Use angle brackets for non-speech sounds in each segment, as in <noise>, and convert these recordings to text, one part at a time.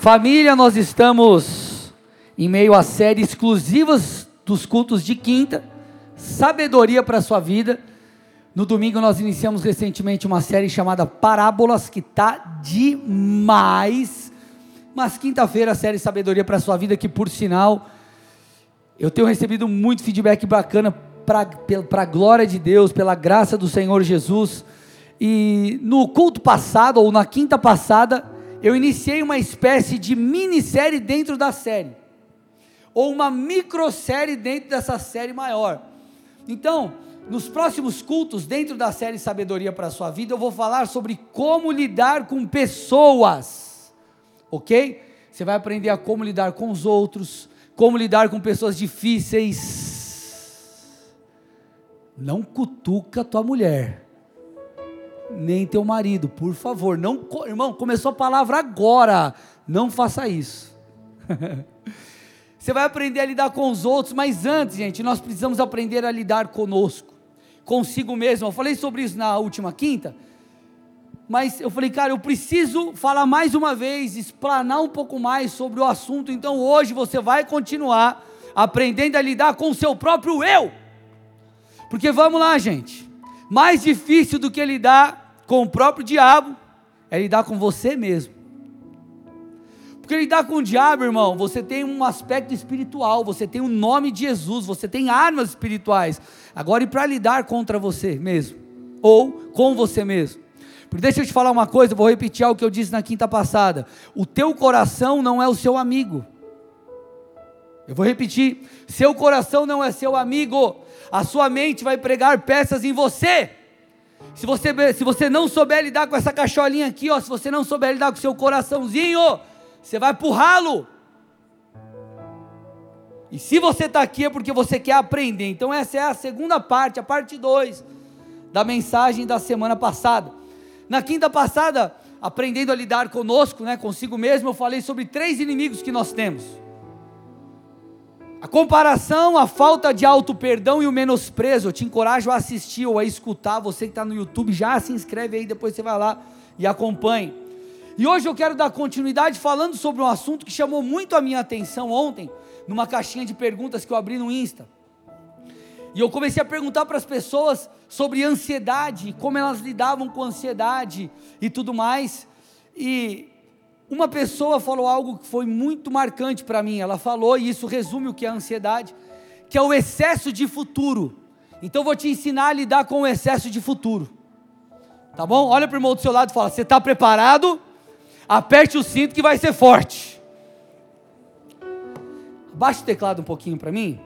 Família, nós estamos em meio à série exclusivas dos cultos de quinta, sabedoria para a sua vida. No domingo nós iniciamos recentemente uma série chamada Parábolas, que está demais. Mas quinta-feira a série Sabedoria para a sua vida, que por sinal eu tenho recebido muito feedback bacana para a glória de Deus, pela graça do Senhor Jesus. E no culto passado, ou na quinta passada, eu iniciei uma espécie de minissérie dentro da série, ou uma microsérie dentro dessa série maior. Então, nos próximos cultos, dentro da série Sabedoria para a Sua Vida, eu vou falar sobre como lidar com pessoas, ok? Você vai aprender a como lidar com os outros, como lidar com pessoas difíceis. Não cutuca tua mulher nem teu marido, por favor. Não, irmão, começou a palavra agora. Não faça isso. <laughs> Você vai aprender a lidar com os outros, mas antes, gente, nós precisamos aprender a lidar conosco, consigo mesmo. Eu falei sobre isso na última quinta, mas eu falei, cara, eu preciso falar mais uma vez, explanar um pouco mais sobre o assunto. Então hoje você vai continuar aprendendo a lidar com o seu próprio eu. Porque vamos lá, gente. Mais difícil do que lidar com o próprio diabo é lidar com você mesmo. Porque lidar com o diabo, irmão, você tem um aspecto espiritual, você tem o nome de Jesus, você tem armas espirituais. Agora, e para lidar contra você mesmo? Ou com você mesmo? Porque deixa eu te falar uma coisa, vou repetir algo que eu disse na quinta passada. O teu coração não é o seu amigo. Eu vou repetir: seu coração não é seu amigo. A sua mente vai pregar peças em você. Se você, se você não souber lidar com essa cacholinha aqui, ó, se você não souber lidar com o seu coraçãozinho, você vai pro ralo. E se você está aqui é porque você quer aprender. Então, essa é a segunda parte, a parte 2 da mensagem da semana passada. Na quinta passada, aprendendo a lidar conosco, né, consigo mesmo, eu falei sobre três inimigos que nós temos. A comparação, a falta de auto-perdão e o menosprezo. Eu te encorajo a assistir ou a escutar. Você que está no YouTube, já se inscreve aí, depois você vai lá e acompanhe. E hoje eu quero dar continuidade falando sobre um assunto que chamou muito a minha atenção ontem, numa caixinha de perguntas que eu abri no Insta. E eu comecei a perguntar para as pessoas sobre ansiedade, como elas lidavam com ansiedade e tudo mais. E uma pessoa falou algo que foi muito marcante para mim. Ela falou, e isso resume o que é a ansiedade, que é o excesso de futuro. Então vou te ensinar a lidar com o excesso de futuro. Tá bom? Olha para o irmão do seu lado e fala: Você está preparado? Aperte o cinto que vai ser forte. Baixa o teclado um pouquinho para mim.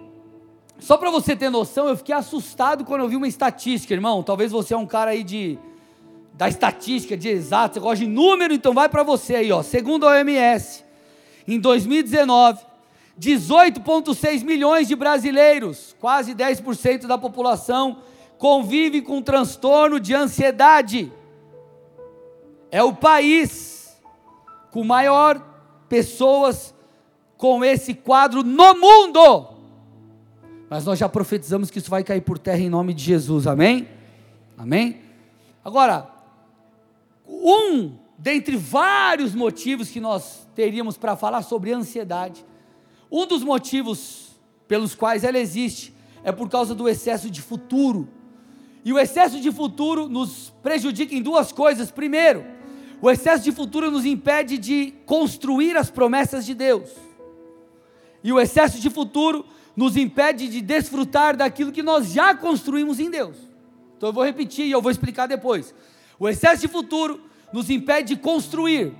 Só para você ter noção, eu fiquei assustado quando eu vi uma estatística, irmão. Talvez você é um cara aí de da estatística, de exato, você gosta de número, então vai para você aí, ó. Segundo a OMS, em 2019, 18,6 milhões de brasileiros, quase 10% da população, convive com transtorno de ansiedade. É o país com maior pessoas com esse quadro no mundo. Mas nós já profetizamos que isso vai cair por terra em nome de Jesus, amém? Amém? Agora, um dentre vários motivos que nós teríamos para falar sobre ansiedade. Um dos motivos pelos quais ela existe é por causa do excesso de futuro. E o excesso de futuro nos prejudica em duas coisas. Primeiro, o excesso de futuro nos impede de construir as promessas de Deus. E o excesso de futuro nos impede de desfrutar daquilo que nós já construímos em Deus. Então eu vou repetir e eu vou explicar depois. O excesso de futuro nos impede de construir,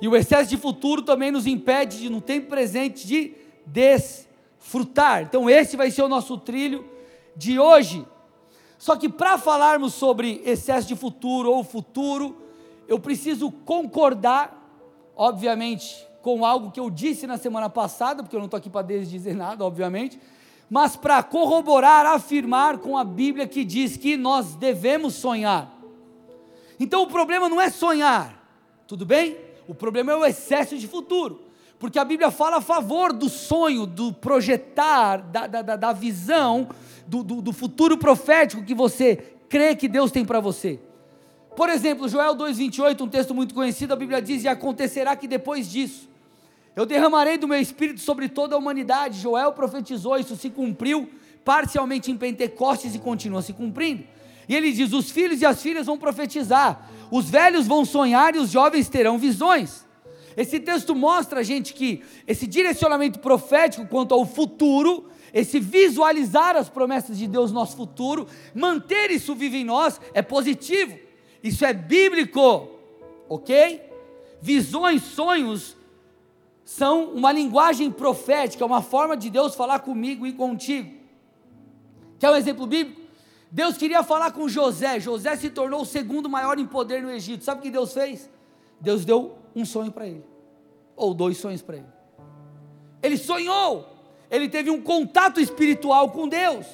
e o excesso de futuro também nos impede de, no tempo presente, de desfrutar. Então, esse vai ser o nosso trilho de hoje. Só que para falarmos sobre excesso de futuro ou futuro, eu preciso concordar, obviamente, com algo que eu disse na semana passada, porque eu não estou aqui para dizer nada, obviamente, mas para corroborar, afirmar com a Bíblia que diz que nós devemos sonhar. Então o problema não é sonhar, tudo bem? O problema é o excesso de futuro, porque a Bíblia fala a favor do sonho, do projetar, da, da, da visão, do, do, do futuro profético que você crê que Deus tem para você. Por exemplo, Joel 2,28, um texto muito conhecido, a Bíblia diz: E acontecerá que depois disso, Eu derramarei do meu espírito sobre toda a humanidade. Joel profetizou, isso se cumpriu parcialmente em Pentecostes e continua se cumprindo. E ele diz: os filhos e as filhas vão profetizar, os velhos vão sonhar e os jovens terão visões. Esse texto mostra a gente que esse direcionamento profético quanto ao futuro, esse visualizar as promessas de Deus no nosso futuro, manter isso vivo em nós, é positivo. Isso é bíblico, ok? Visões, sonhos são uma linguagem profética, uma forma de Deus falar comigo e contigo. Quer um exemplo bíblico? Deus queria falar com José. José se tornou o segundo maior em poder no Egito. Sabe o que Deus fez? Deus deu um sonho para ele, ou dois sonhos para ele. Ele sonhou, ele teve um contato espiritual com Deus.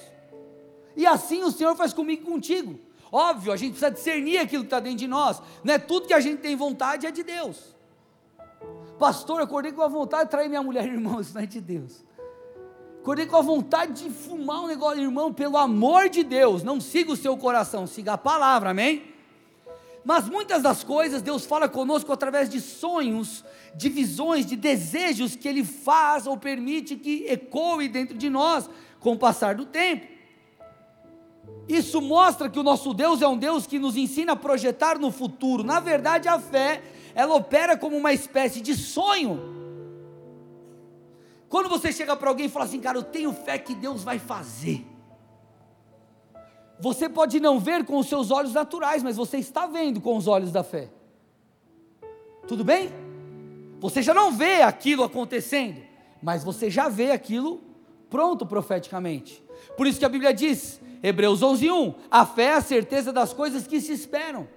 E assim o Senhor faz comigo e contigo. Óbvio, a gente precisa discernir aquilo que está dentro de nós. Não é tudo que a gente tem vontade é de Deus. Pastor, eu acordei com a vontade de trair minha mulher, <laughs> irmão, isso não é de Deus. Acordei com a vontade de fumar um negócio, irmão, pelo amor de Deus, não siga o seu coração, siga a palavra, amém? Mas muitas das coisas Deus fala conosco através de sonhos, de visões, de desejos que Ele faz ou permite que ecoe dentro de nós com o passar do tempo. Isso mostra que o nosso Deus é um Deus que nos ensina a projetar no futuro. Na verdade, a fé ela opera como uma espécie de sonho. Quando você chega para alguém e fala assim, cara, eu tenho fé que Deus vai fazer. Você pode não ver com os seus olhos naturais, mas você está vendo com os olhos da fé. Tudo bem? Você já não vê aquilo acontecendo, mas você já vê aquilo pronto profeticamente. Por isso que a Bíblia diz, Hebreus 11:1, a fé é a certeza das coisas que se esperam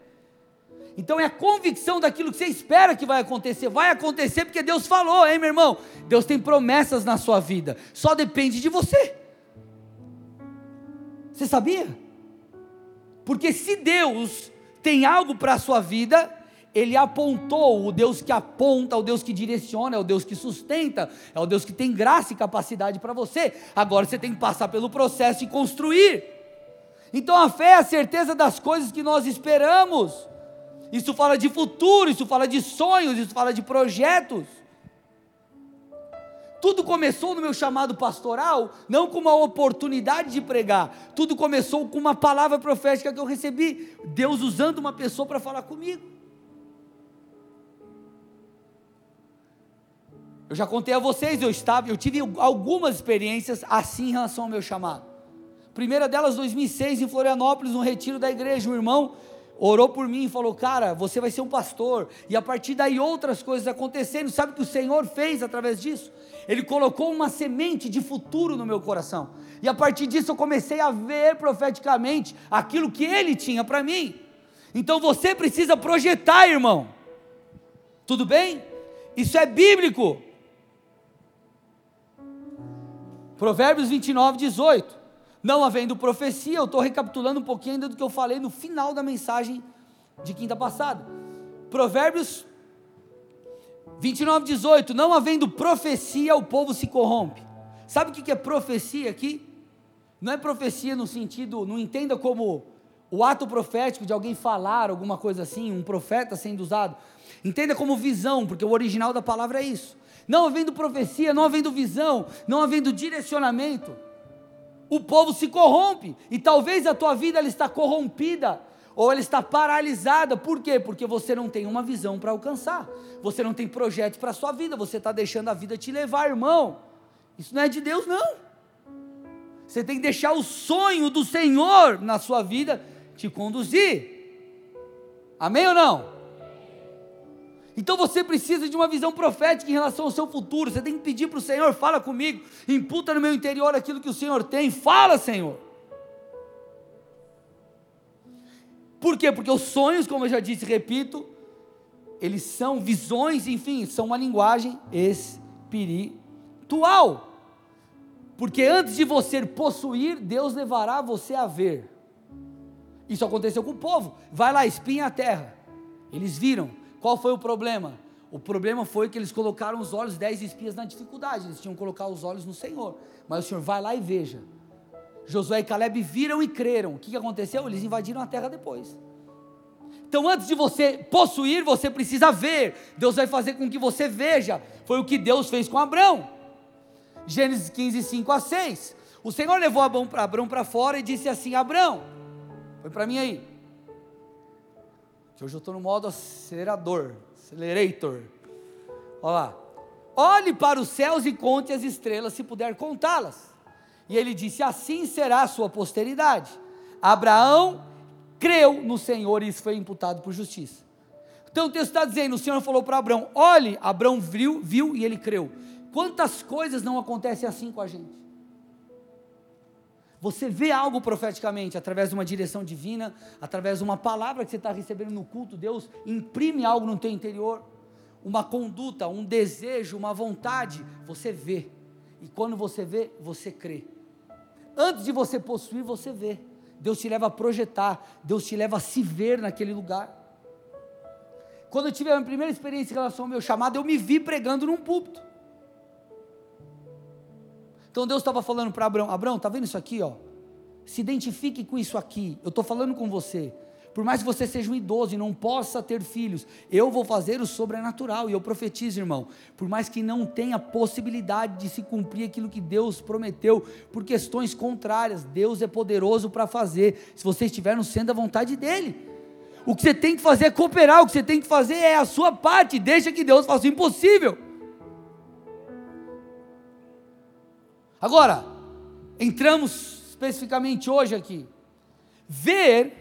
então é a convicção daquilo que você espera que vai acontecer. Vai acontecer porque Deus falou, hein, meu irmão? Deus tem promessas na sua vida. Só depende de você. Você sabia? Porque se Deus tem algo para a sua vida, Ele apontou, o Deus que aponta, o Deus que direciona, é o Deus que sustenta, é o Deus que tem graça e capacidade para você. Agora você tem que passar pelo processo e construir. Então a fé é a certeza das coisas que nós esperamos isso fala de futuro, isso fala de sonhos, isso fala de projetos. Tudo começou no meu chamado pastoral, não com uma oportunidade de pregar. Tudo começou com uma palavra profética que eu recebi, Deus usando uma pessoa para falar comigo. Eu já contei a vocês, eu estava, eu tive algumas experiências assim em relação ao meu chamado. Primeira delas, 2006, em Florianópolis, no retiro da igreja, um irmão orou por mim e falou: Cara, você vai ser um pastor. E a partir daí outras coisas acontecendo. Sabe o que o Senhor fez através disso? Ele colocou uma semente de futuro no meu coração. E a partir disso eu comecei a ver profeticamente aquilo que Ele tinha para mim. Então você precisa projetar, irmão. Tudo bem? Isso é bíblico. Provérbios 29, 18. Não havendo profecia, eu estou recapitulando um pouquinho ainda do que eu falei no final da mensagem de quinta passada. Provérbios 29, 18. Não havendo profecia, o povo se corrompe. Sabe o que é profecia aqui? Não é profecia no sentido, não entenda como o ato profético de alguém falar alguma coisa assim, um profeta sendo usado. Entenda como visão, porque o original da palavra é isso. Não havendo profecia, não havendo visão, não havendo direcionamento o povo se corrompe, e talvez a tua vida ela está corrompida, ou ela está paralisada, por quê? Porque você não tem uma visão para alcançar, você não tem projetos para a sua vida, você está deixando a vida te levar, irmão, isso não é de Deus não, você tem que deixar o sonho do Senhor na sua vida te conduzir, amém ou não? Então você precisa de uma visão profética em relação ao seu futuro. Você tem que pedir para o Senhor: fala comigo, imputa no meu interior aquilo que o Senhor tem. Fala, Senhor. Por quê? Porque os sonhos, como eu já disse, repito, eles são visões, enfim, são uma linguagem espiritual. Porque antes de você possuir, Deus levará você a ver. Isso aconteceu com o povo. Vai lá, espinha a terra. Eles viram, qual foi o problema? O problema foi que eles colocaram os olhos, dez espias na dificuldade, eles tinham que colocar os olhos no Senhor. Mas o Senhor vai lá e veja. Josué e Caleb viram e creram. O que aconteceu? Eles invadiram a terra depois. Então, antes de você possuir, você precisa ver. Deus vai fazer com que você veja. Foi o que Deus fez com Abraão. Gênesis 15, 5 a 6. O Senhor levou Abraão para fora e disse assim: Abraão, foi para mim aí. Que hoje eu estou no modo acelerador, accelerator. Olha lá. Olhe para os céus e conte as estrelas, se puder contá-las. E ele disse: Assim será a sua posteridade. Abraão creu no Senhor e isso foi imputado por justiça. Então o texto está dizendo: o Senhor falou para Abraão: olhe, Abraão viu, viu e ele creu. Quantas coisas não acontecem assim com a gente? Você vê algo profeticamente através de uma direção divina, através de uma palavra que você está recebendo no culto, Deus imprime algo no teu interior, uma conduta, um desejo, uma vontade, você vê. E quando você vê, você crê. Antes de você possuir, você vê. Deus te leva a projetar, Deus te leva a se ver naquele lugar. Quando eu tive a minha primeira experiência em relação ao meu chamado, eu me vi pregando num púlpito. Então Deus estava falando para Abraão: Abraão, está vendo isso aqui? Ó? Se identifique com isso aqui. Eu estou falando com você. Por mais que você seja um idoso e não possa ter filhos, eu vou fazer o sobrenatural. E eu profetizo, irmão. Por mais que não tenha possibilidade de se cumprir aquilo que Deus prometeu, por questões contrárias, Deus é poderoso para fazer, se você estiver no centro da vontade dEle. O que você tem que fazer é cooperar, o que você tem que fazer é a sua parte, deixa que Deus faça o impossível. Agora, entramos especificamente hoje aqui. Ver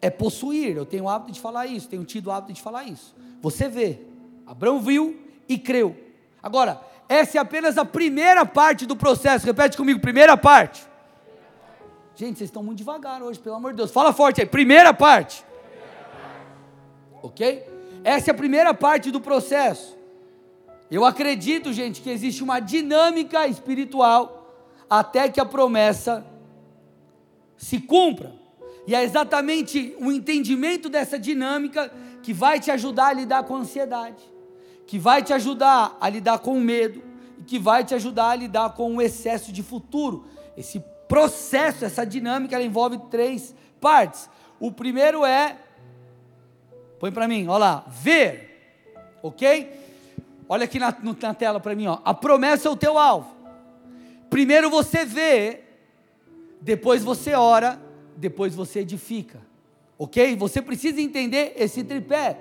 é possuir. Eu tenho o hábito de falar isso, tenho tido o hábito de falar isso. Você vê, Abraão viu e creu. Agora, essa é apenas a primeira parte do processo. Repete comigo, primeira parte. Gente, vocês estão muito devagar hoje, pelo amor de Deus. Fala forte aí, primeira parte. Ok? Essa é a primeira parte do processo. Eu acredito, gente, que existe uma dinâmica espiritual até que a promessa se cumpra. E é exatamente o entendimento dessa dinâmica que vai te ajudar a lidar com a ansiedade, que vai te ajudar a lidar com o medo, e que vai te ajudar a lidar com o excesso de futuro. Esse processo, essa dinâmica, ela envolve três partes. O primeiro é, põe para mim, olha lá, ver, ok? Olha aqui na, na tela para mim, ó. A promessa é o teu alvo. Primeiro você vê, depois você ora depois você edifica. Ok? Você precisa entender esse tripé.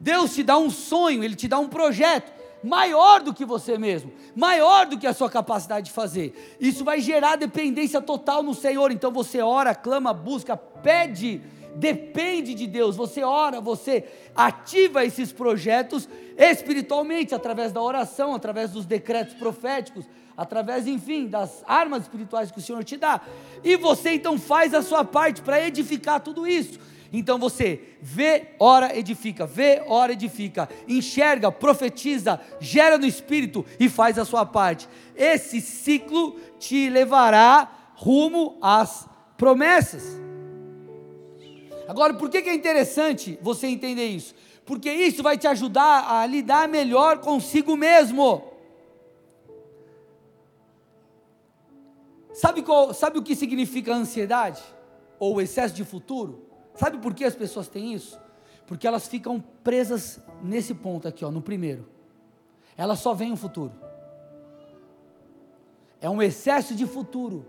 Deus te dá um sonho, Ele te dá um projeto maior do que você mesmo, maior do que a sua capacidade de fazer. Isso vai gerar dependência total no Senhor. Então você ora, clama, busca, pede, depende de Deus. Você ora, você ativa esses projetos espiritualmente através da oração, através dos decretos proféticos através, enfim, das armas espirituais que o Senhor te dá. E você então faz a sua parte para edificar tudo isso. Então você vê, ora, edifica, vê, ora, edifica, enxerga, profetiza, gera no espírito e faz a sua parte. Esse ciclo te levará rumo às promessas. Agora, por que, é interessante você entender isso? Porque isso vai te ajudar a lidar melhor consigo mesmo. Sabe, qual, sabe o que significa ansiedade? Ou excesso de futuro? Sabe por que as pessoas têm isso? Porque elas ficam presas nesse ponto aqui, ó, no primeiro. Elas só veem o futuro. É um excesso de futuro.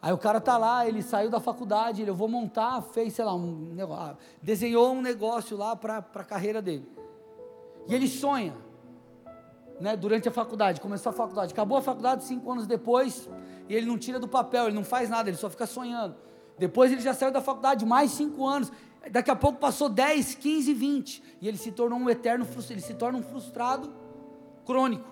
Aí o cara tá lá, ele saiu da faculdade, ele eu vou montar, fez, sei lá, um negócio, ah, desenhou um negócio lá para a carreira dele. E ele sonha né, durante a faculdade, começou a faculdade, acabou a faculdade cinco anos depois, e ele não tira do papel, ele não faz nada, ele só fica sonhando. Depois ele já saiu da faculdade, mais cinco anos, daqui a pouco passou 10, 15, 20, e ele se tornou um eterno, ele se torna um frustrado crônico.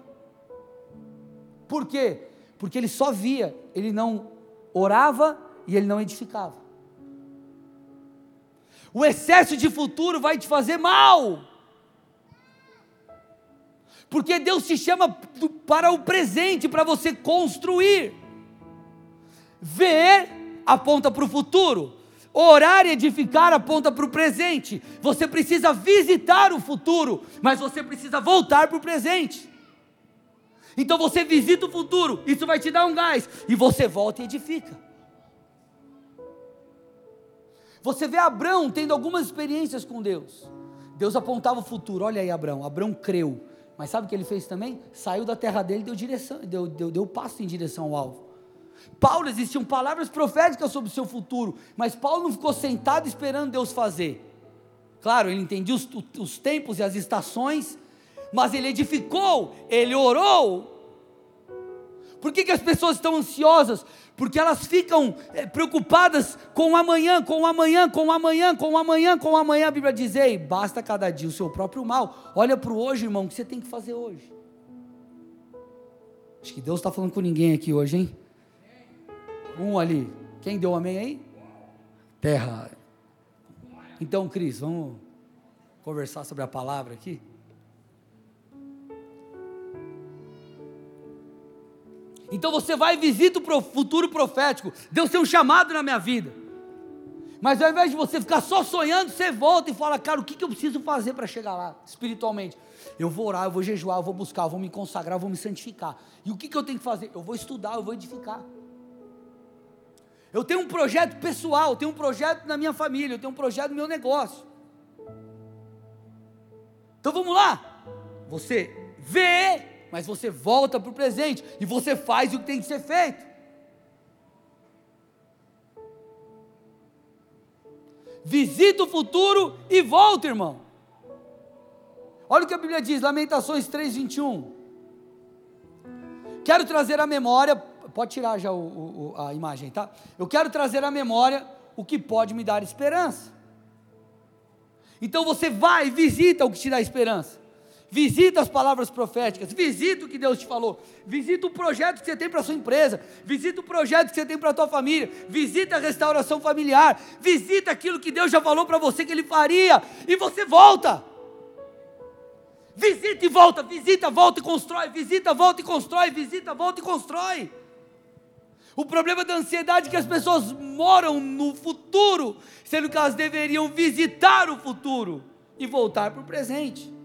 Por quê? Porque ele só via, ele não orava e ele não edificava. O excesso de futuro vai te fazer mal. Porque Deus te chama para o presente, para você construir. Ver aponta para o futuro. Orar e edificar aponta para o presente. Você precisa visitar o futuro, mas você precisa voltar para o presente. Então você visita o futuro, isso vai te dar um gás, e você volta e edifica. Você vê Abraão tendo algumas experiências com Deus. Deus apontava o futuro. Olha aí, Abraão. Abraão creu. Mas sabe o que ele fez também? Saiu da terra dele e deu direção, deu, deu, deu passo em direção ao alvo. Paulo existiam palavras proféticas sobre o seu futuro, mas Paulo não ficou sentado esperando Deus fazer. Claro, ele entendia os, os tempos e as estações, mas ele edificou, ele orou. Por que, que as pessoas estão ansiosas? Porque elas ficam é, preocupadas com o amanhã, com o amanhã, com o amanhã, com o amanhã, com o amanhã. A Bíblia diz: Ei, basta cada dia o seu próprio mal. Olha para o hoje, irmão, o que você tem que fazer hoje. Acho que Deus está falando com ninguém aqui hoje, hein? Um ali. Quem deu amém aí? Terra. Então, Cris, vamos conversar sobre a palavra aqui? Então você vai e visita o futuro profético. Deus tem um chamado na minha vida. Mas ao invés de você ficar só sonhando, você volta e fala, cara, o que, que eu preciso fazer para chegar lá, espiritualmente? Eu vou orar, eu vou jejuar, eu vou buscar, eu vou me consagrar, eu vou me santificar. E o que, que eu tenho que fazer? Eu vou estudar, eu vou edificar. Eu tenho um projeto pessoal, eu tenho um projeto na minha família, eu tenho um projeto no meu negócio. Então vamos lá. Você vê, mas você volta para o presente e você faz o que tem que ser feito. Visita o futuro e volta, irmão. Olha o que a Bíblia diz, Lamentações 3:21. Quero trazer à memória Pode tirar já o, o, a imagem, tá? Eu quero trazer à memória o que pode me dar esperança. Então você vai, visita o que te dá esperança. Visita as palavras proféticas, visita o que Deus te falou, visita o projeto que você tem para sua empresa, visita o projeto que você tem para a tua família, visita a restauração familiar, visita aquilo que Deus já falou para você que Ele faria, e você volta. Visita e volta, visita, volta e constrói, visita, volta e constrói, visita, volta e constrói. O problema da ansiedade é que as pessoas moram no futuro, sendo que elas deveriam visitar o futuro e voltar para o presente.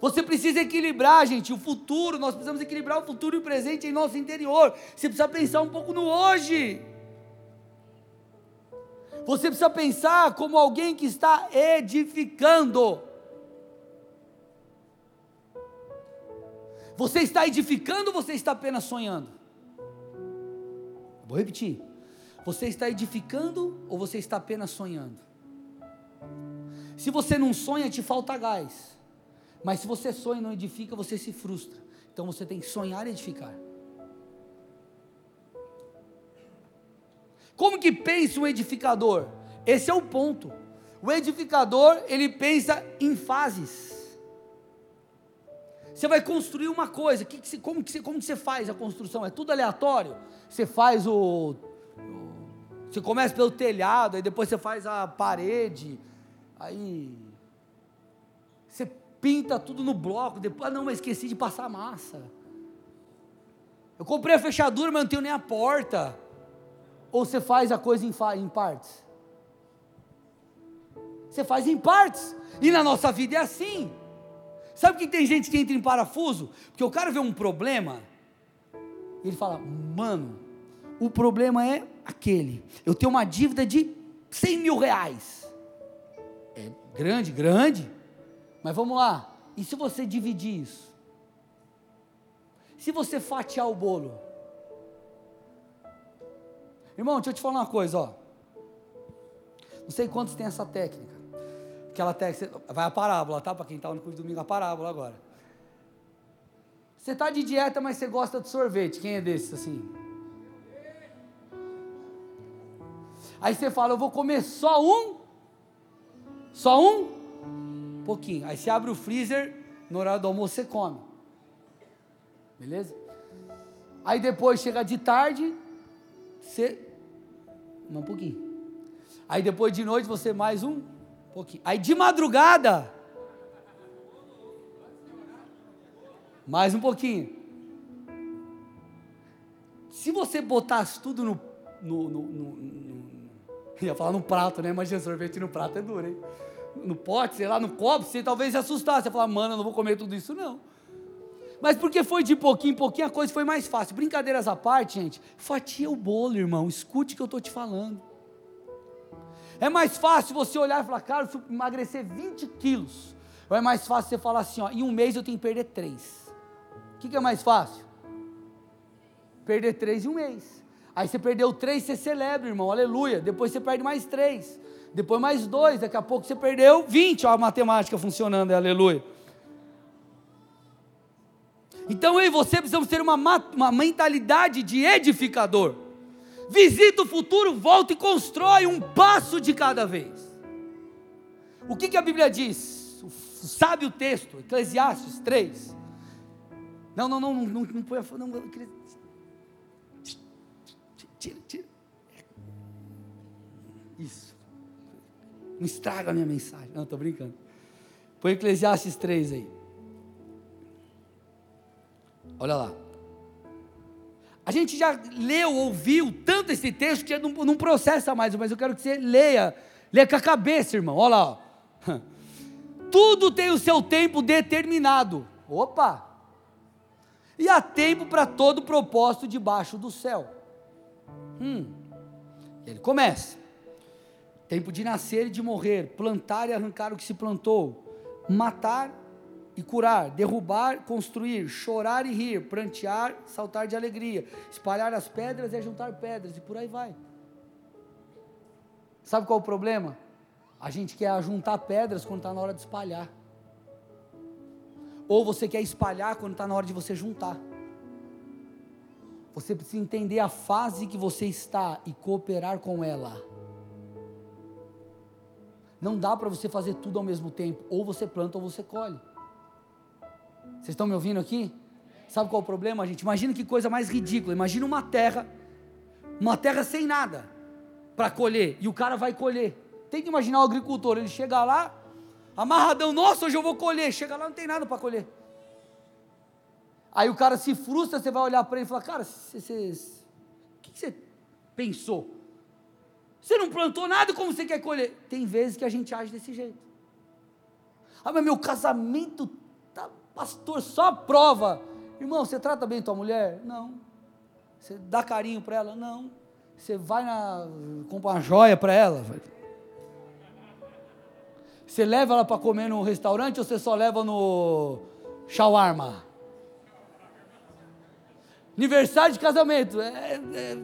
Você precisa equilibrar, gente, o futuro, nós precisamos equilibrar o futuro e o presente em nosso interior. Você precisa pensar um pouco no hoje. Você precisa pensar como alguém que está edificando. Você está edificando ou você está apenas sonhando? Vou repetir. Você está edificando ou você está apenas sonhando? Se você não sonha, te falta gás. Mas se você sonha e não edifica, você se frustra. Então você tem que sonhar e edificar. Como que pensa um edificador? Esse é o ponto. O edificador, ele pensa em fases. Você vai construir uma coisa, que que você, como, que você, como que você faz a construção? É tudo aleatório? Você faz o, o. Você começa pelo telhado, aí depois você faz a parede, aí. Você pinta tudo no bloco, depois. Ah, não, mas esqueci de passar massa. Eu comprei a fechadura, mas não tenho nem a porta. Ou você faz a coisa em, em partes? Você faz em partes. E na nossa vida é assim. Sabe que tem gente que entra em parafuso? Porque o cara vê um problema e ele fala: Mano, o problema é aquele. Eu tenho uma dívida de 100 mil reais. É grande, grande. Mas vamos lá. E se você dividir isso? Se você fatiar o bolo? Irmão, deixa eu te falar uma coisa, ó. Não sei quantos tem essa técnica aquela técnica, vai a parábola, tá? Para quem está no curso de domingo, a parábola agora. Você está de dieta, mas você gosta de sorvete. Quem é desses assim? Aí você fala, eu vou comer só um? Só um? Pouquinho. Aí você abre o freezer, no horário do almoço você come. Beleza? Aí depois chega de tarde, você. Um pouquinho. Aí depois de noite você mais um pouquinho. Aí de madrugada, mais um pouquinho. Se você botasse tudo no, no, no, no, no ia falar no prato, né? Imagina sorvete no prato é duro, hein? No pote, sei lá, no copo, você talvez se assustasse, você falar, mano, eu não vou comer tudo isso não. Mas porque foi de pouquinho em pouquinho, a coisa foi mais fácil. Brincadeiras à parte, gente, fatia o bolo, irmão. Escute o que eu estou te falando. É mais fácil você olhar e falar, cara, eu emagrecer 20 quilos. Ou é mais fácil você falar assim, ó, em um mês eu tenho que perder 3. O que, que é mais fácil? Perder 3 em um mês. Aí você perdeu 3, você celebra, irmão, aleluia. Depois você perde mais 3. Depois mais 2, daqui a pouco você perdeu 20. Ó, a matemática funcionando, aleluia. Então eu e você precisamos ter uma, uma mentalidade de edificador. Visita o futuro, volta e constrói um passo de cada vez. O que, que a Bíblia diz? Sabe o texto, Eclesiastes 3. Não, não, não, não, não, põe a não, Tira, tira. Isso. Não estraga a minha mensagem. Não, estou brincando. Põe Eclesiastes 3 aí. Olha lá. A gente já leu, ouviu tanto esse texto que não, não processa mais, mas eu quero que você leia, leia com a cabeça, irmão. Olha lá. Ó. <laughs> Tudo tem o seu tempo determinado. Opa! E há tempo para todo propósito debaixo do céu. Hum. Ele começa. Tempo de nascer e de morrer, plantar e arrancar o que se plantou, matar e curar, derrubar, construir, chorar e rir, prantear, saltar de alegria, espalhar as pedras e juntar pedras, e por aí vai. Sabe qual é o problema? A gente quer juntar pedras quando está na hora de espalhar. Ou você quer espalhar quando está na hora de você juntar. Você precisa entender a fase que você está e cooperar com ela. Não dá para você fazer tudo ao mesmo tempo. Ou você planta ou você colhe. Vocês estão me ouvindo aqui? Sabe qual é o problema, gente? Imagina que coisa mais ridícula. Imagina uma terra, uma terra sem nada para colher, e o cara vai colher. Tem que imaginar o agricultor, ele chega lá, amarradão, nossa, hoje eu vou colher. Chega lá, não tem nada para colher. Aí o cara se frustra, você vai olhar para ele e falar, cara, o que você pensou? Você não plantou nada, como você quer colher? Tem vezes que a gente age desse jeito. Ah, mas meu casamento Pastor, só prova. Irmão, você trata bem tua mulher? Não. Você dá carinho para ela? Não. Você vai na. compra uma joia para ela? Você leva ela para comer no restaurante ou você só leva no shawarma? Aniversário de casamento, é, é,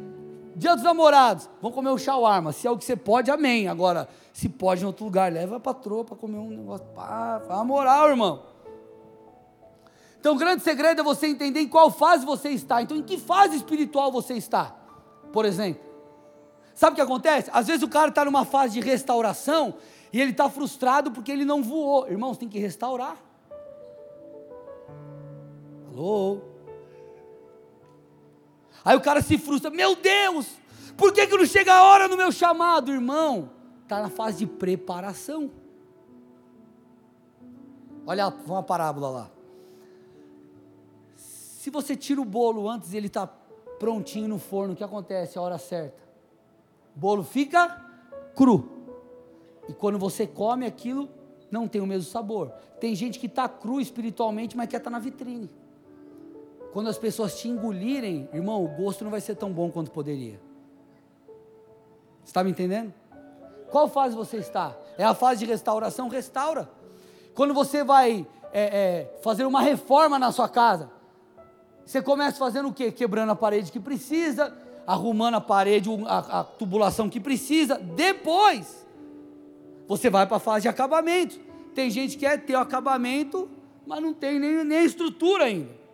dia dos namorados, vamos comer o shawarma. Se é o que você pode, amém. Agora, se pode em outro lugar, leva a patroa para comer um negócio. Pá, faz moral, irmão. Então, o grande segredo é você entender em qual fase você está. Então, em que fase espiritual você está, por exemplo. Sabe o que acontece? Às vezes o cara está numa fase de restauração e ele está frustrado porque ele não voou. Irmãos, tem que restaurar. Alô? Aí o cara se frustra: Meu Deus, por que, que não chega a hora no meu chamado, irmão? Está na fase de preparação. Olha uma parábola lá. Se você tira o bolo antes ele está prontinho no forno, o que acontece a hora certa? O bolo fica cru. E quando você come aquilo, não tem o mesmo sabor. Tem gente que está cru espiritualmente, mas quer estar tá na vitrine. Quando as pessoas te engolirem, irmão, o gosto não vai ser tão bom quanto poderia. Está me entendendo? Qual fase você está? É a fase de restauração? Restaura. Quando você vai é, é, fazer uma reforma na sua casa, você começa fazendo o quê? Quebrando a parede que precisa, arrumando a parede, a, a tubulação que precisa. Depois, você vai para a fase de acabamento. Tem gente que quer ter o acabamento, mas não tem nem, nem estrutura ainda.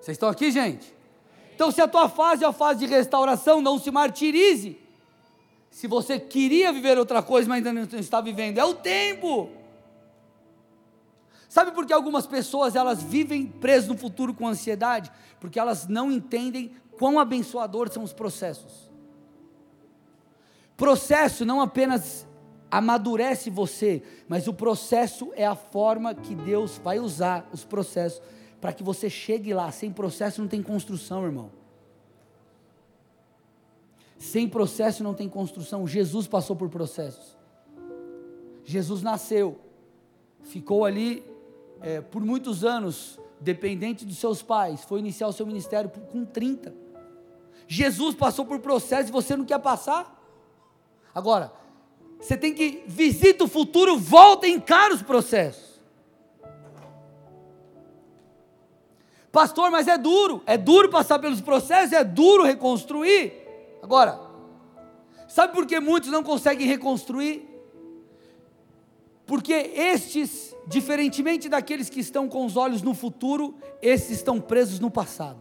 Vocês estão aqui, gente? Então, se a tua fase é a fase de restauração, não se martirize. Se você queria viver outra coisa, mas ainda não está vivendo, é o tempo. Sabe por que algumas pessoas elas vivem presas no futuro com ansiedade? Porque elas não entendem quão abençoadores são os processos. Processo não apenas amadurece você, mas o processo é a forma que Deus vai usar os processos para que você chegue lá. Sem processo não tem construção, irmão. Sem processo não tem construção. Jesus passou por processos. Jesus nasceu, ficou ali é, por muitos anos dependente dos seus pais, foi iniciar o seu ministério com 30. Jesus passou por processo e você não quer passar? Agora, você tem que visita o futuro, volta e encara os processos. Pastor, mas é duro, é duro passar pelos processos, é duro reconstruir. Agora, sabe por que muitos não conseguem reconstruir? Porque estes, diferentemente daqueles que estão com os olhos no futuro, esses estão presos no passado.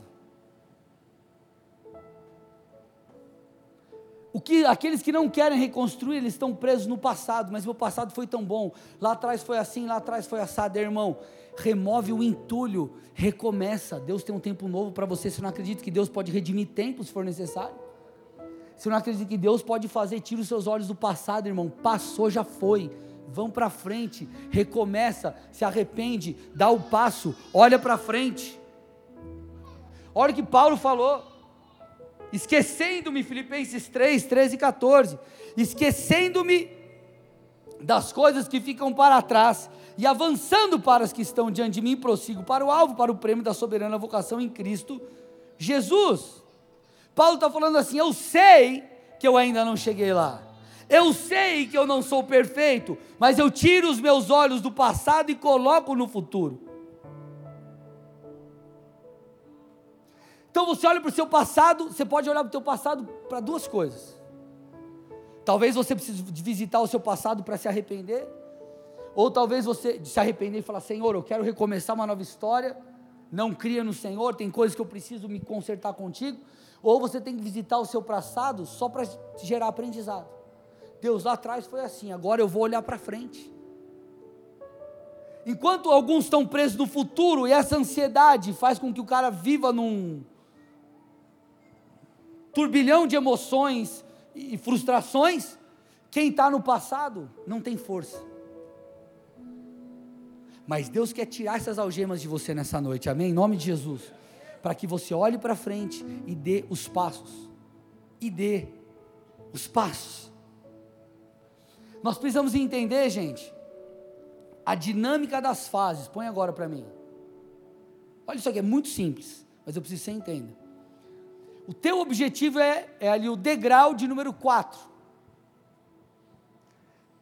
O que aqueles que não querem reconstruir, eles estão presos no passado, mas meu passado foi tão bom. Lá atrás foi assim, lá atrás foi assado, irmão. Remove o entulho, recomeça. Deus tem um tempo novo para você. Você não acredita que Deus pode redimir tempo se for necessário? Você não acredita que Deus pode fazer? Tira os seus olhos do passado, irmão. Passou, já foi. Vão para frente, recomeça, se arrepende, dá o passo, olha para frente. Olha o que Paulo falou esquecendo-me, Filipenses 3, 13 e 14, esquecendo-me das coisas que ficam para trás e avançando para as que estão diante de mim, prossigo para o alvo, para o prêmio da soberana vocação em Cristo Jesus. Paulo está falando assim: eu sei que eu ainda não cheguei lá. Eu sei que eu não sou perfeito, mas eu tiro os meus olhos do passado e coloco no futuro. Então você olha para o seu passado, você pode olhar para o seu passado para duas coisas. Talvez você precise visitar o seu passado para se arrepender, ou talvez você se arrepender e falar: Senhor, eu quero recomeçar uma nova história. Não cria no Senhor, tem coisas que eu preciso me consertar contigo. Ou você tem que visitar o seu passado só para gerar aprendizado. Deus lá atrás foi assim, agora eu vou olhar para frente. Enquanto alguns estão presos no futuro e essa ansiedade faz com que o cara viva num, turbilhão de emoções e frustrações, quem está no passado não tem força. Mas Deus quer tirar essas algemas de você nessa noite, amém? Em nome de Jesus. Para que você olhe para frente e dê os passos. E dê os passos. Nós precisamos entender, gente, a dinâmica das fases. Põe agora para mim. Olha isso aqui, é muito simples, mas eu preciso que você entenda. O teu objetivo é, é ali o degrau de número 4.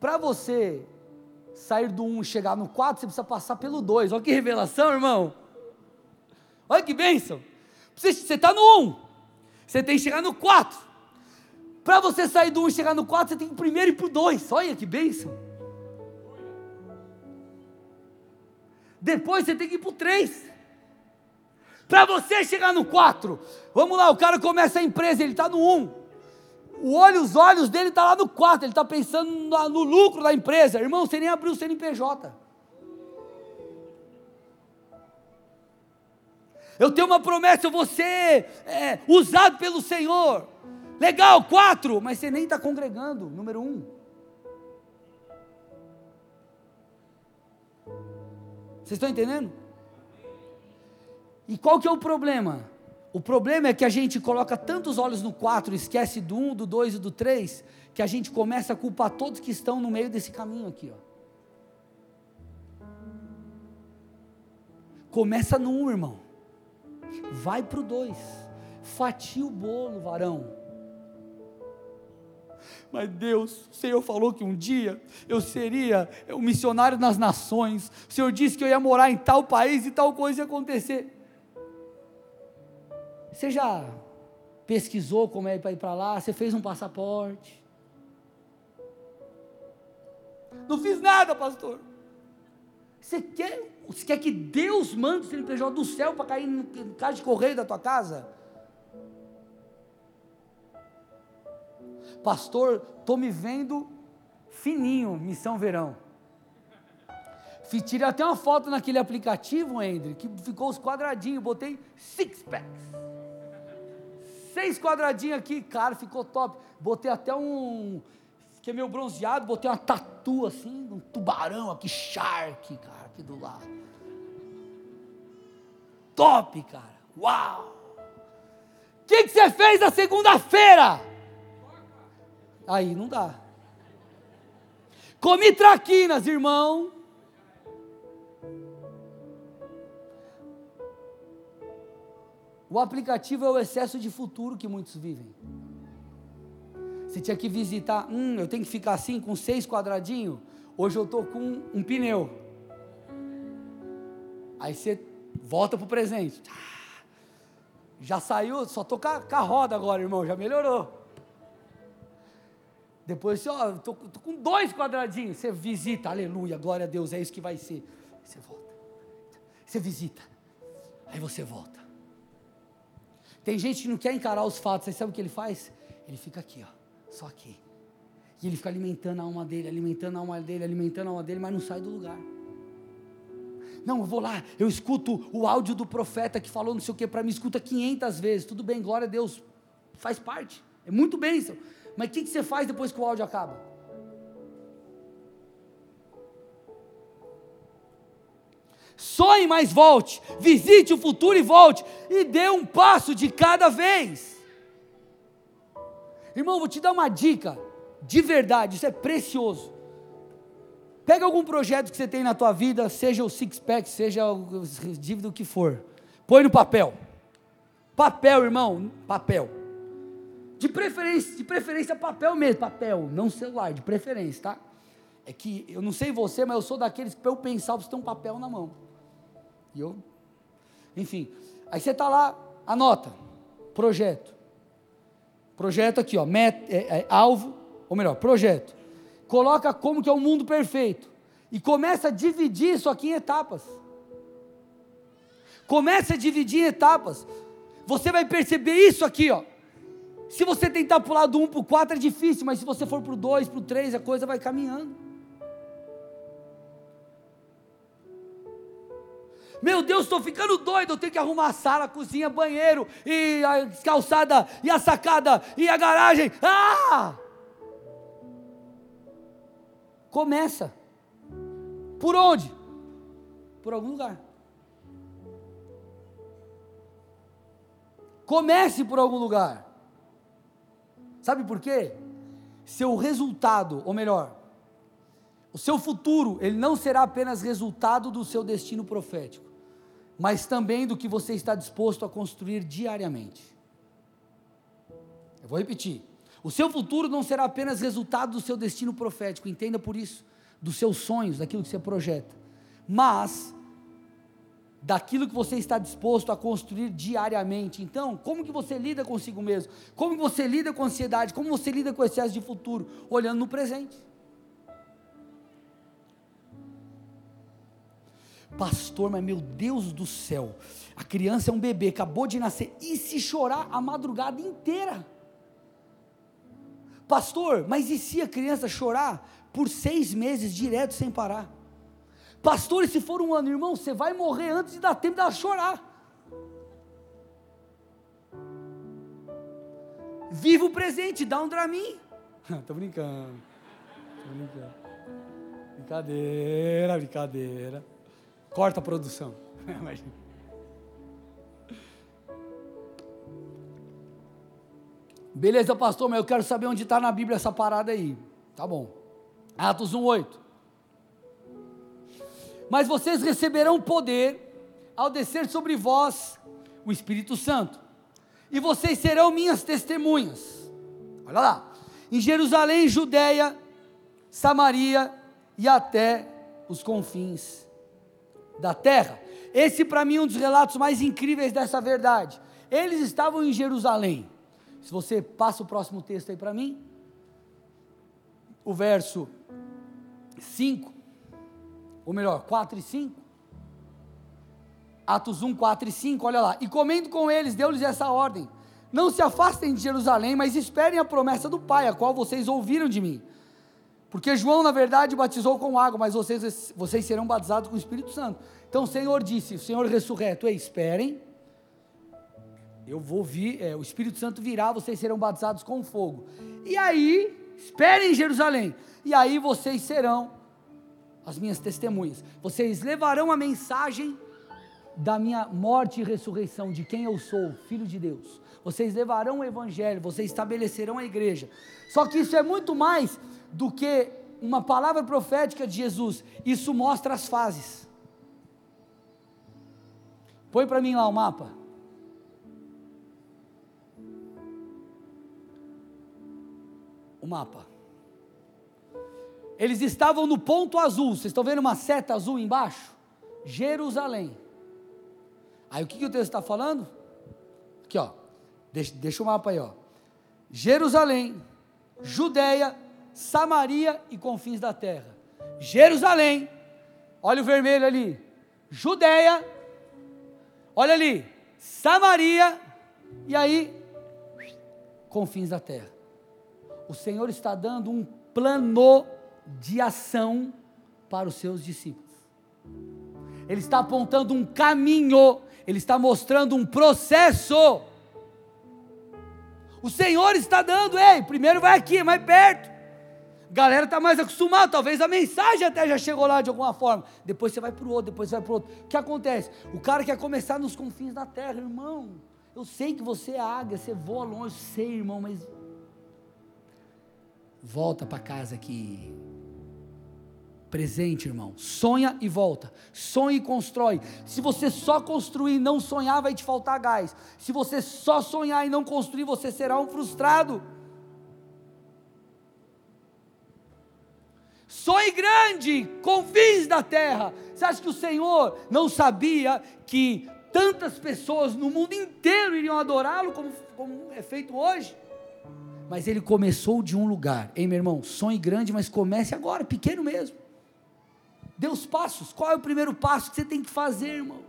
Para você sair do 1 e chegar no 4, você precisa passar pelo 2. Olha que revelação, irmão. Olha que bênção. Você está no 1, você tem que chegar no 4. Para você sair do 1 e chegar no 4, você tem que primeiro ir para o 2. Olha que bênção. Depois você tem que ir para o 3. Para você chegar no 4, vamos lá, o cara começa a empresa, ele está no 1. O olho, os olhos dele tá lá no 4, ele está pensando no, no, lucro da empresa. Irmão, você nem abriu o CNPJ. Eu tenho uma promessa, eu vou ser é, usado pelo Senhor. Legal, quatro, mas você nem está congregando, número um. Vocês estão entendendo? E qual que é o problema? O problema é que a gente coloca tantos olhos no 4, esquece do 1, um, do 2 e do 3, que a gente começa a culpar todos que estão no meio desse caminho aqui. Ó. Começa no 1, um, irmão. Vai para o 2. Fatia o bolo, varão. Mas Deus, o Senhor falou que um dia eu seria um missionário nas nações. O Senhor disse que eu ia morar em tal país e tal coisa ia acontecer. Você já pesquisou como é para ir para lá? Você fez um passaporte? Não fiz nada, pastor. Você quer, você quer que Deus mande o CNPJ do céu para cair no caixa de correio da tua casa? Pastor, estou me vendo fininho, missão verão. Tirei até uma foto naquele aplicativo, André, que ficou os quadradinhos, botei six packs seis quadradinhos aqui, cara, ficou top. Botei até um. Fiquei meio bronzeado, botei uma tatu assim, um tubarão aqui, shark, cara, aqui do lado. Top, cara. Uau! O que, que você fez na segunda-feira? Aí não dá. Comi traquinas, irmão. O aplicativo é o excesso de futuro que muitos vivem. Você tinha que visitar, hum, eu tenho que ficar assim com seis quadradinhos. Hoje eu estou com um pneu. Aí você volta para o presente. Já saiu, só estou com, com a roda agora, irmão, já melhorou. Depois você, ó, estou com dois quadradinhos. Você visita, aleluia, glória a Deus, é isso que vai ser. Você volta. Você visita. Aí você volta. Tem gente que não quer encarar os fatos, você sabe o que ele faz? Ele fica aqui, ó, só aqui. E ele fica alimentando a alma dele, alimentando a alma dele, alimentando a alma dele, mas não sai do lugar. Não, eu vou lá, eu escuto o áudio do profeta que falou não sei o que para mim, escuta 500 vezes. Tudo bem, glória a Deus, faz parte. É muito bênção. Mas o que, que você faz depois que o áudio acaba? Sonhe, mas volte. Visite o futuro e volte. E dê um passo de cada vez. Irmão, vou te dar uma dica. De verdade, isso é precioso. Pega algum projeto que você tem na tua vida, seja o six pack, seja o dívida o que for. Põe no papel. Papel, irmão, papel. De preferência, de preferência papel mesmo, papel, não celular, de preferência, tá? É que eu não sei você, mas eu sou daqueles que para eu pensar, você tem um papel na mão. E eu, enfim, aí você está lá, anota, projeto. Projeto aqui, ó, met, é, é, alvo, ou melhor, projeto. Coloca como que é o mundo perfeito. E começa a dividir isso aqui em etapas. Começa a dividir em etapas. Você vai perceber isso aqui, ó. Se você tentar pular do 1 para o 4 é difícil, mas se você for para o 2, para o 3, a coisa vai caminhando. Meu Deus, estou ficando doido, eu tenho que arrumar a sala, a cozinha, banheiro, e a calçada, e a sacada, e a garagem. Ah! Começa. Por onde? Por algum lugar. Comece por algum lugar. Sabe por quê? Seu resultado, ou melhor, o seu futuro, ele não será apenas resultado do seu destino profético, mas também do que você está disposto a construir diariamente. Eu vou repetir. O seu futuro não será apenas resultado do seu destino profético, entenda por isso, dos seus sonhos, daquilo que você projeta, mas daquilo que você está disposto a construir diariamente. Então, como que você lida consigo mesmo? Como você lida com ansiedade? Como você lida com excesso de futuro? Olhando no presente. Pastor, mas meu Deus do céu, a criança é um bebê, acabou de nascer, e se chorar a madrugada inteira? Pastor, mas e se a criança chorar por seis meses direto sem parar? Pastor, e se for um ano, irmão, você vai morrer antes de dar tempo dela chorar. Viva o presente, dá um Dramin. <laughs> Estou brincando. Tô brincando. Brincadeira, brincadeira. Corta a produção. <laughs> Beleza, pastor, mas eu quero saber onde está na Bíblia essa parada aí. Tá bom. Atos 1,8. Mas vocês receberão poder ao descer sobre vós o Espírito Santo, e vocês serão minhas testemunhas. Olha lá, em Jerusalém, Judéia, Samaria e até os confins da terra. Esse para mim é um dos relatos mais incríveis dessa verdade. Eles estavam em Jerusalém. Se você passa o próximo texto aí para mim, o verso 5, ou melhor, 4 e 5. Atos 1, 4 e 5, olha lá. E comendo com eles, deu-lhes essa ordem: Não se afastem de Jerusalém, mas esperem a promessa do Pai, a qual vocês ouviram de mim. Porque João, na verdade, batizou com água, mas vocês, vocês serão batizados com o Espírito Santo. Então o Senhor disse, o Senhor ressurreto, esperem, eu vou vir, é, o Espírito Santo virá, vocês serão batizados com fogo. E aí, esperem em Jerusalém, e aí vocês serão as minhas testemunhas. Vocês levarão a mensagem da minha morte e ressurreição, de quem eu sou, filho de Deus. Vocês levarão o evangelho, vocês estabelecerão a igreja. Só que isso é muito mais do que uma palavra profética de Jesus. Isso mostra as fases. Põe para mim lá o mapa. O mapa. Eles estavam no ponto azul. Vocês estão vendo uma seta azul embaixo? Jerusalém. Aí o que, que o texto está falando? Aqui, ó. Deixa, deixa o mapa aí, ó. Jerusalém, Judéia, Samaria e confins da terra. Jerusalém, olha o vermelho ali. Judéia, olha ali. Samaria e aí confins da terra. O Senhor está dando um plano de ação para os seus discípulos. Ele está apontando um caminho, ele está mostrando um processo. O Senhor está dando, ei, primeiro vai aqui, mais perto. Galera está mais acostumada, talvez a mensagem até já chegou lá de alguma forma. Depois você vai para o outro, depois você vai para o outro. O que acontece? O cara quer começar nos confins da terra, irmão. Eu sei que você é águia, você voa longe, sei, irmão, mas volta para casa aqui. Presente, irmão. Sonha e volta. Sonha e constrói. Se você só construir e não sonhar, vai te faltar gás. Se você só sonhar e não construir, você será um frustrado. Grande, confins da terra. Você acha que o Senhor não sabia que tantas pessoas no mundo inteiro iriam adorá-lo como, como é feito hoje? Mas ele começou de um lugar. Ei, meu irmão, sonhe grande, mas comece agora, pequeno mesmo. Dê os passos. Qual é o primeiro passo que você tem que fazer, irmão?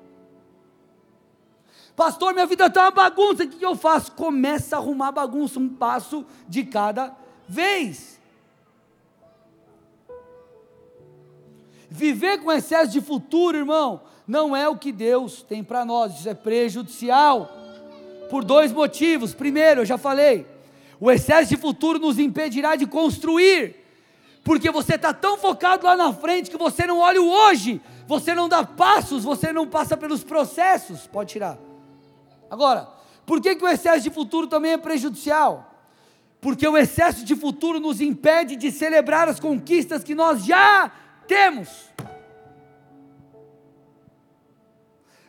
Pastor, minha vida está uma bagunça, o que eu faço? Começa a arrumar bagunça, um passo de cada vez. Viver com excesso de futuro, irmão, não é o que Deus tem para nós, isso é prejudicial. Por dois motivos. Primeiro, eu já falei, o excesso de futuro nos impedirá de construir porque você está tão focado lá na frente que você não olha o hoje, você não dá passos, você não passa pelos processos. Pode tirar. Agora, por que, que o excesso de futuro também é prejudicial? Porque o excesso de futuro nos impede de celebrar as conquistas que nós já temos.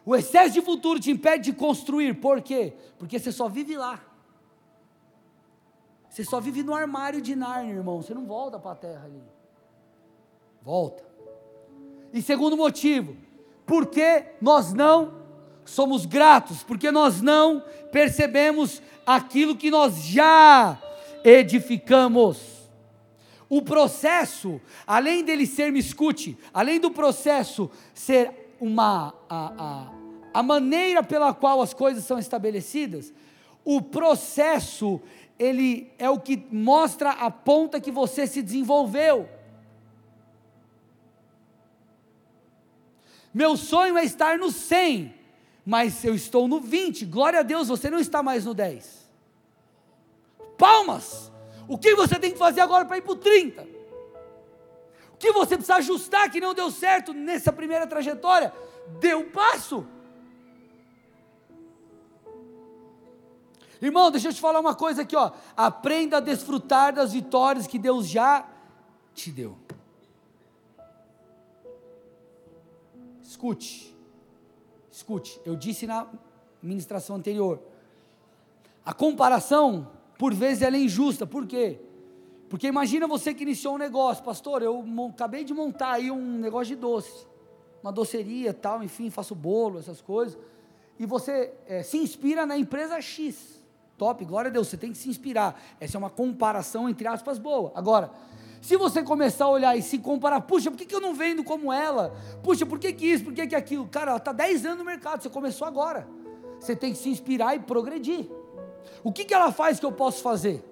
O excesso de futuro te impede de construir, por quê? Porque você só vive lá. Você só vive no armário de Narnia, irmão. Você não volta para a terra ali. Volta. E segundo motivo, porque nós não somos gratos, porque nós não percebemos aquilo que nós já edificamos. O processo, além dele ser, me escute, além do processo ser uma a, a, a maneira pela qual as coisas são estabelecidas, o processo ele é o que mostra a ponta que você se desenvolveu. Meu sonho é estar no 100, mas eu estou no 20. Glória a Deus, você não está mais no 10. Palmas! O que você tem que fazer agora para ir para o 30? O que você precisa ajustar que não deu certo nessa primeira trajetória? Deu passo. Irmão, deixa eu te falar uma coisa aqui, ó. Aprenda a desfrutar das vitórias que Deus já te deu. Escute. Escute, eu disse na ministração anterior. A comparação, por vezes, ela é injusta. Por quê? Porque imagina você que iniciou um negócio, pastor, eu acabei de montar aí um negócio de doce, uma doceria, tal, enfim, faço bolo, essas coisas, e você é, se inspira na empresa X top, glória a Deus, você tem que se inspirar. Essa é uma comparação, entre aspas, boa. Agora, se você começar a olhar e se comparar, puxa, por que, que eu não vendo como ela? Puxa, por que, que isso, por que, que aquilo? Cara, ela está 10 anos no mercado, você começou agora. Você tem que se inspirar e progredir. O que, que ela faz que eu posso fazer?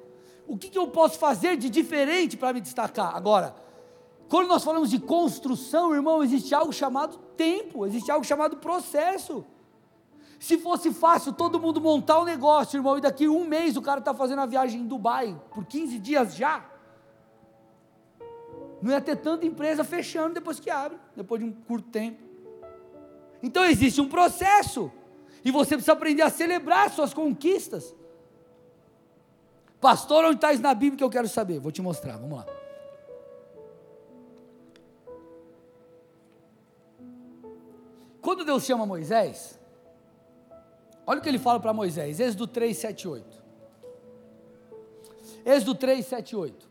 O que, que eu posso fazer de diferente para me destacar? Agora, quando nós falamos de construção, irmão, existe algo chamado tempo, existe algo chamado processo. Se fosse fácil todo mundo montar o um negócio, irmão, e daqui um mês o cara está fazendo a viagem em Dubai, por 15 dias já, não ia ter tanta empresa fechando depois que abre, depois de um curto tempo. Então existe um processo, e você precisa aprender a celebrar suas conquistas. Pastor, onde está isso na Bíblia que eu quero saber? Vou te mostrar, vamos lá. Quando Deus chama Moisés, Olha o que ele fala para Moisés, Êxodo 3, 7, 8. Êxodo 3, 7 e 8.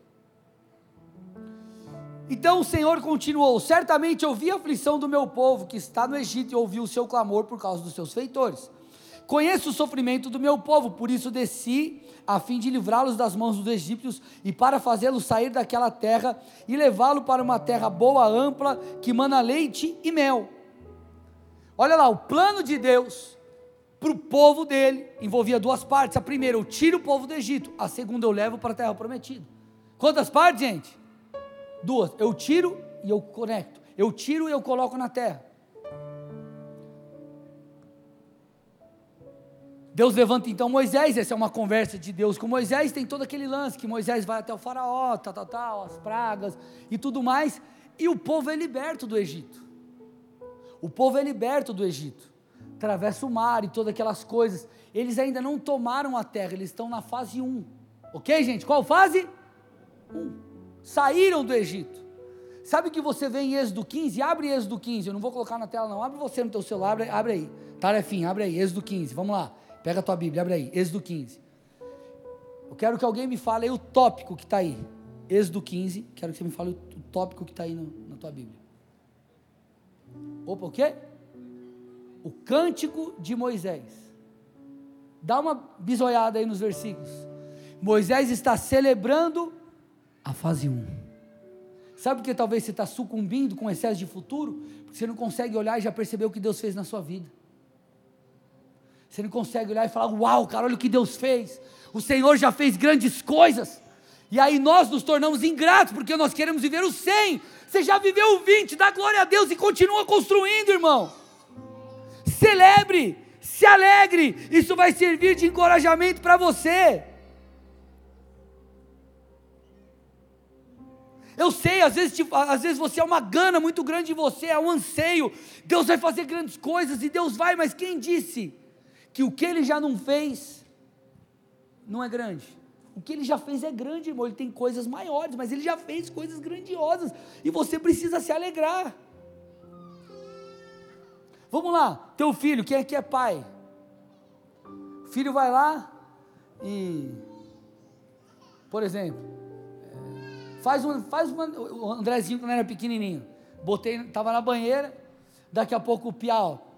Então o Senhor continuou: Certamente ouvi a aflição do meu povo que está no Egito e ouvi o seu clamor por causa dos seus feitores. Conheço o sofrimento do meu povo, por isso desci a fim de livrá-los das mãos dos egípcios e para fazê-los sair daquela terra e levá-lo para uma terra boa, ampla, que mana leite e mel. Olha lá, o plano de Deus para o povo dele envolvia duas partes. A primeira, eu tiro o povo do Egito. A segunda, eu levo para a terra prometida. Quantas partes, gente? Duas. Eu tiro e eu conecto. Eu tiro e eu coloco na terra. Deus levanta então Moisés, essa é uma conversa de Deus com Moisés, tem todo aquele lance que Moisés vai até o faraó, tal, tal, tal, as pragas e tudo mais, e o povo é liberto do Egito. O povo é liberto do Egito. Atravessa o mar e todas aquelas coisas. Eles ainda não tomaram a terra, eles estão na fase 1. Ok, gente? Qual fase? 1 saíram do Egito. Sabe que você vê em Êxodo 15? Abre Êxodo 15, eu não vou colocar na tela não, abre você no teu celular, abre, abre aí. Tarefinha, abre aí, Êxodo 15, vamos lá. Pega a tua Bíblia, abre aí, Êxodo 15. Eu quero que alguém me fale o tópico que está aí. Êxodo 15, quero que você me fale o tópico que está aí no, na tua Bíblia. Opa, o quê? O cântico de Moisés. Dá uma bisoiada aí nos versículos. Moisés está celebrando a fase 1. Sabe por que talvez você está sucumbindo com excesso de futuro? Porque você não consegue olhar e já perceber o que Deus fez na sua vida. Você não consegue olhar e falar: Uau, cara, olha o que Deus fez. O Senhor já fez grandes coisas. E aí nós nos tornamos ingratos porque nós queremos viver o 100. Você já viveu o 20, dá glória a Deus e continua construindo, irmão. Celebre, se alegre. Isso vai servir de encorajamento para você. Eu sei, às vezes, tipo, às vezes você é uma gana muito grande em você, é um anseio. Deus vai fazer grandes coisas e Deus vai, mas quem disse que o que ele já não fez não é grande? O que ele já fez é grande, irmão. Ele tem coisas maiores, mas ele já fez coisas grandiosas e você precisa se alegrar. Vamos lá, teu filho, quem aqui é pai? O filho vai lá e, por exemplo, Faz um, faz uma, o Andrezinho quando era pequenininho. Botei, tava na banheira, daqui a pouco o piau.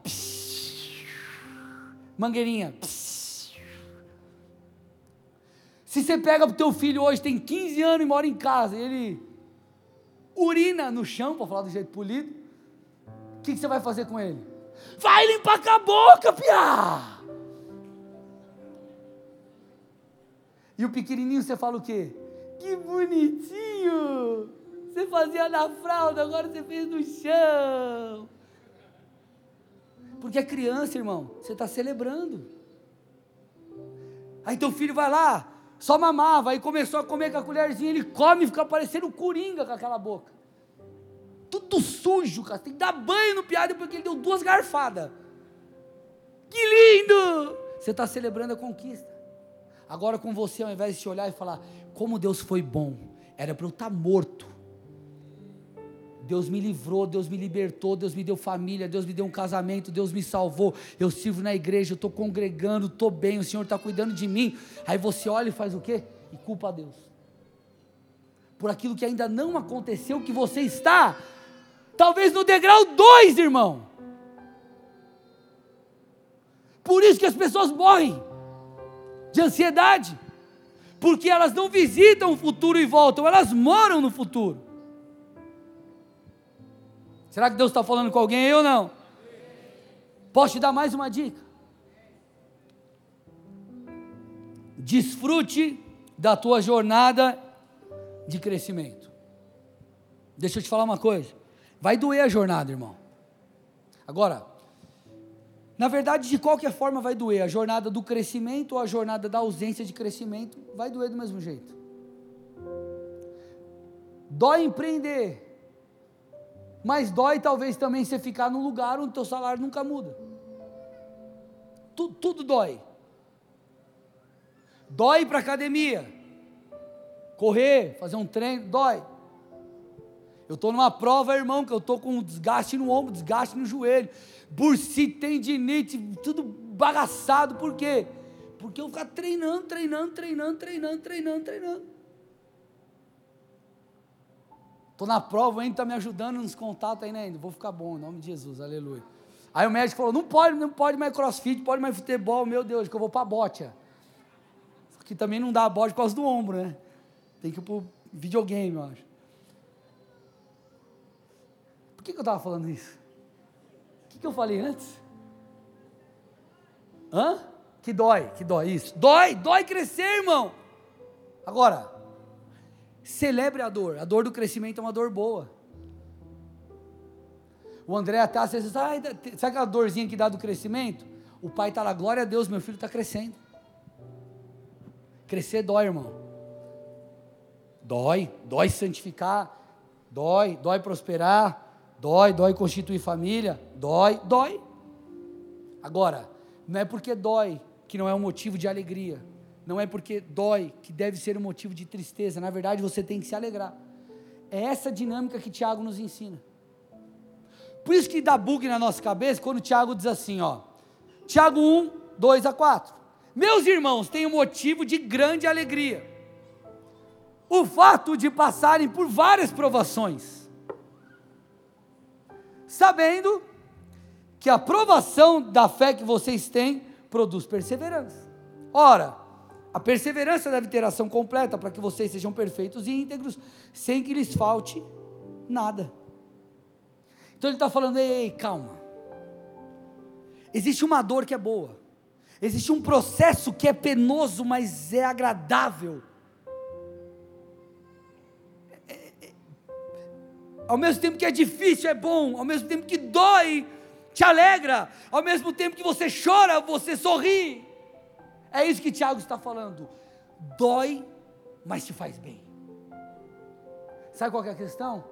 Mangueirinha. Se você pega pro teu filho hoje, tem 15 anos e mora em casa, e ele urina no chão, para falar do jeito polido, o que, que, você vai fazer com ele? Vai limpar com a boca, piá! E o pequenininho você fala o quê? Que bonitinho! Você fazia na fralda, agora você fez no chão. Porque é criança, irmão, você está celebrando. Aí teu filho vai lá, só mamava, aí começou a comer com a colherzinha, ele come e fica parecendo coringa com aquela boca. Tudo sujo, cara. Tem que dar banho no piada porque ele deu duas garfadas. Que lindo! Você está celebrando a conquista. Agora com você, ao invés de te olhar e falar, como Deus foi bom, era para eu estar tá morto. Deus me livrou, Deus me libertou, Deus me deu família, Deus me deu um casamento, Deus me salvou. Eu sirvo na igreja, eu estou congregando, estou bem, o Senhor está cuidando de mim. Aí você olha e faz o quê? E culpa a Deus. Por aquilo que ainda não aconteceu, que você está, talvez no degrau 2, irmão. Por isso que as pessoas morrem de ansiedade, porque elas não visitam o futuro e voltam, elas moram no futuro. Será que Deus está falando com alguém aí ou não? Posso te dar mais uma dica? Desfrute da tua jornada de crescimento. Deixa eu te falar uma coisa. Vai doer a jornada, irmão. Agora, na verdade, de qualquer forma vai doer. A jornada do crescimento ou a jornada da ausência de crescimento vai doer do mesmo jeito. Dói empreender. Mas dói talvez também você ficar num lugar onde teu salário nunca muda. Tudo, tudo dói. Dói para academia. Correr, fazer um treino, dói. Eu estou numa prova, irmão, que eu estou com desgaste no ombro, desgaste no joelho bursite, tendinite, tudo bagaçado, por quê? Porque eu ficar treinando, treinando, treinando, treinando, treinando, treinando. Estou na prova, ainda está me ajudando nos contatos aí, né? Vou ficar bom, em nome de Jesus, aleluia. Aí o médico falou: não pode, não pode mais crossfit, pode mais futebol, meu Deus, que eu vou para a bote. Que também não dá a bote por causa do ombro, né? Tem que ir para videogame, eu acho. Por que, que eu estava falando isso? O que, que eu falei antes? Hã? Que dói, que dói, isso. Dói, dói crescer, irmão. Agora, celebre a dor. A dor do crescimento é uma dor boa. O André até às vezes, ah, sabe aquela dorzinha que dá do crescimento? O pai está lá, glória a Deus, meu filho está crescendo. Crescer dói, irmão. Dói, dói santificar, dói, dói prosperar, dói, dói constituir família, dói, dói. Agora, não é porque dói que não é um motivo de alegria. Não é porque dói que deve ser um motivo de tristeza. Na verdade, você tem que se alegrar. É essa dinâmica que Tiago nos ensina. Por isso que dá bug na nossa cabeça quando Tiago diz assim, ó. Tiago 1, 2 a 4. Meus irmãos, tenho motivo de grande alegria. O fato de passarem por várias provações, sabendo que a provação da fé que vocês têm produz perseverança. Ora, a perseverança deve ter ação completa para que vocês sejam perfeitos e íntegros, sem que lhes falte nada. Então ele está falando: ei, ei, calma. Existe uma dor que é boa, existe um processo que é penoso, mas é agradável. É, é, é, ao mesmo tempo que é difícil, é bom, ao mesmo tempo que dói, te alegra, ao mesmo tempo que você chora, você sorri. É isso que Tiago está falando. Dói, mas te faz bem. Sabe qual é a questão?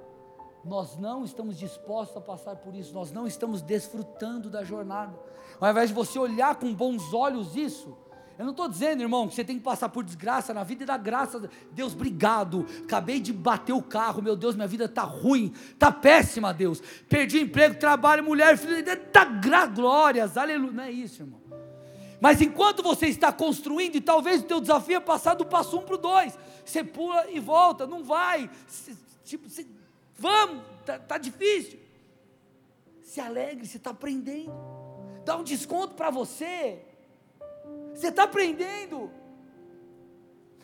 nós não estamos dispostos a passar por isso, nós não estamos desfrutando da jornada. Ao invés de você olhar com bons olhos isso, eu não estou dizendo, irmão, que você tem que passar por desgraça na vida e dar graça. Deus, obrigado. Acabei de bater o carro, meu Deus, minha vida está ruim, está péssima, Deus. Perdi emprego, trabalho, mulher, filho, está glórias, aleluia. Não é isso, irmão. Mas enquanto você está construindo, e talvez o teu desafio é passar do passo um para o dois, você pula e volta, não vai. Tipo, você Vamos, tá, tá difícil. Se alegre, você está aprendendo. Dá um desconto para você. Você está aprendendo.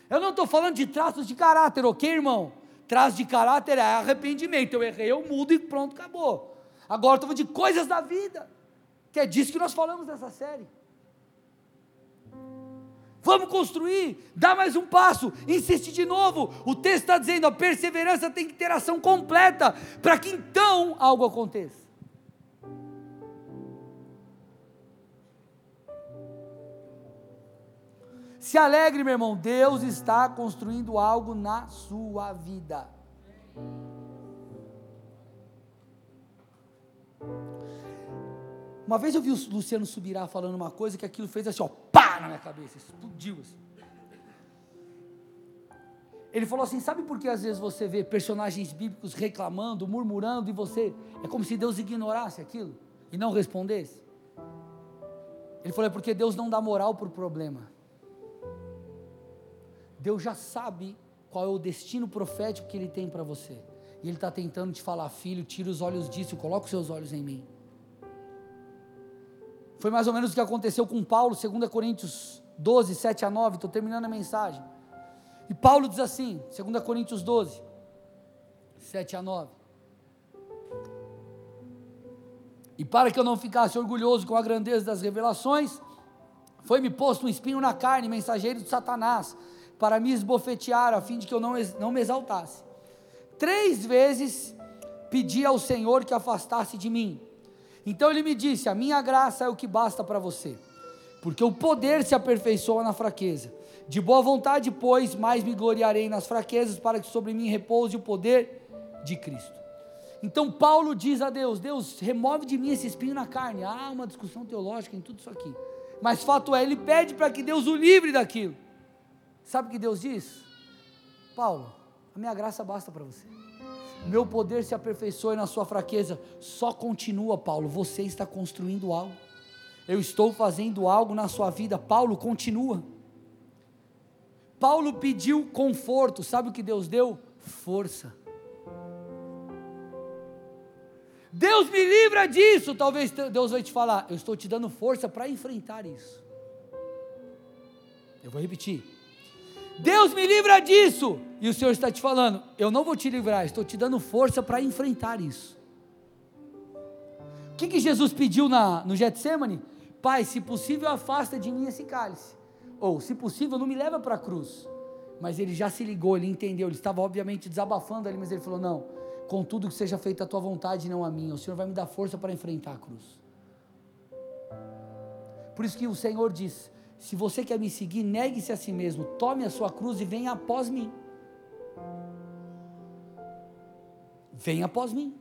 Eu não estou falando de traços de caráter, ok, irmão? Traços de caráter é arrependimento. Eu errei, eu mudo e pronto, acabou. Agora estou falando de coisas da vida, que é disso que nós falamos nessa série. Vamos construir, dá mais um passo, insiste de novo. O texto está dizendo: a perseverança tem que ter ação completa, para que então algo aconteça. Se alegre, meu irmão, Deus está construindo algo na sua vida. Uma vez eu vi o Luciano Subirá falando uma coisa que aquilo fez assim, ó, pá, na minha cabeça, explodiu assim. Ele falou assim: sabe por que às vezes você vê personagens bíblicos reclamando, murmurando, e você. É como se Deus ignorasse aquilo e não respondesse? Ele falou: é porque Deus não dá moral para o problema. Deus já sabe qual é o destino profético que Ele tem para você. E Ele está tentando te falar, filho, tira os olhos disso, coloca os seus olhos em mim. Foi mais ou menos o que aconteceu com Paulo, 2 Coríntios 12, 7 a 9. Estou terminando a mensagem. E Paulo diz assim, 2 Coríntios 12, 7 a 9. E para que eu não ficasse orgulhoso com a grandeza das revelações, foi-me posto um espinho na carne, mensageiro de Satanás, para me esbofetear, a fim de que eu não, não me exaltasse. Três vezes pedi ao Senhor que afastasse de mim. Então ele me disse: A minha graça é o que basta para você, porque o poder se aperfeiçoa na fraqueza. De boa vontade, pois, mais me gloriarei nas fraquezas, para que sobre mim repouse o poder de Cristo. Então Paulo diz a Deus: Deus, remove de mim esse espinho na carne. Há uma discussão teológica em tudo isso aqui. Mas fato é, ele pede para que Deus o livre daquilo. Sabe o que Deus diz? Paulo, a minha graça basta para você meu poder se aperfeiçoe na sua fraqueza. Só continua, Paulo, você está construindo algo. eu estou fazendo algo na sua vida. Paulo continua. Paulo pediu conforto, sabe o que Deus deu? Força. Deus me livra disso. Talvez Deus vai te falar: Eu estou te dando força para enfrentar isso. Eu vou repetir. Deus me livra disso. E o Senhor está te falando: Eu não vou te livrar, estou te dando força para enfrentar isso. O que, que Jesus pediu na, no Getsemane? Pai, se possível, afasta de mim esse cálice. Ou, se possível, não me leva para a cruz. Mas ele já se ligou, ele entendeu, ele estava obviamente desabafando ali, mas ele falou: Não, contudo que seja feita a tua vontade e não a minha. O Senhor vai me dar força para enfrentar a cruz. Por isso que o Senhor diz: Se você quer me seguir, negue-se a si mesmo, tome a sua cruz e venha após mim. Venha após mim.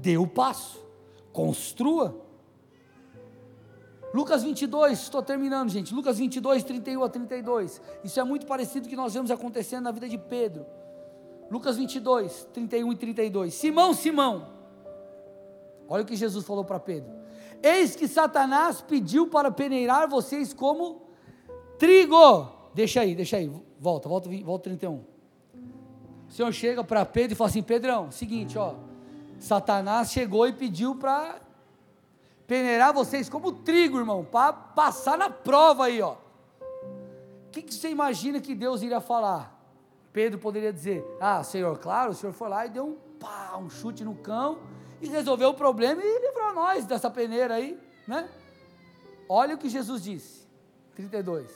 Dê o passo. Construa. Lucas 22, estou terminando, gente. Lucas 22, 31 a 32. Isso é muito parecido com o que nós vemos acontecendo na vida de Pedro. Lucas 22, 31 e 32. Simão, Simão. Olha o que Jesus falou para Pedro. Eis que Satanás pediu para peneirar vocês como trigo. Deixa aí, deixa aí. Volta, volta, volta 31. O Senhor chega para Pedro e fala assim: Pedrão, seguinte, ó. Satanás chegou e pediu para peneirar vocês como trigo, irmão, para passar na prova aí, ó. O que, que você imagina que Deus iria falar? Pedro poderia dizer: Ah, Senhor, claro, o Senhor foi lá e deu um pá, um chute no cão e resolveu o problema e livrou nós dessa peneira aí, né? Olha o que Jesus disse, 32.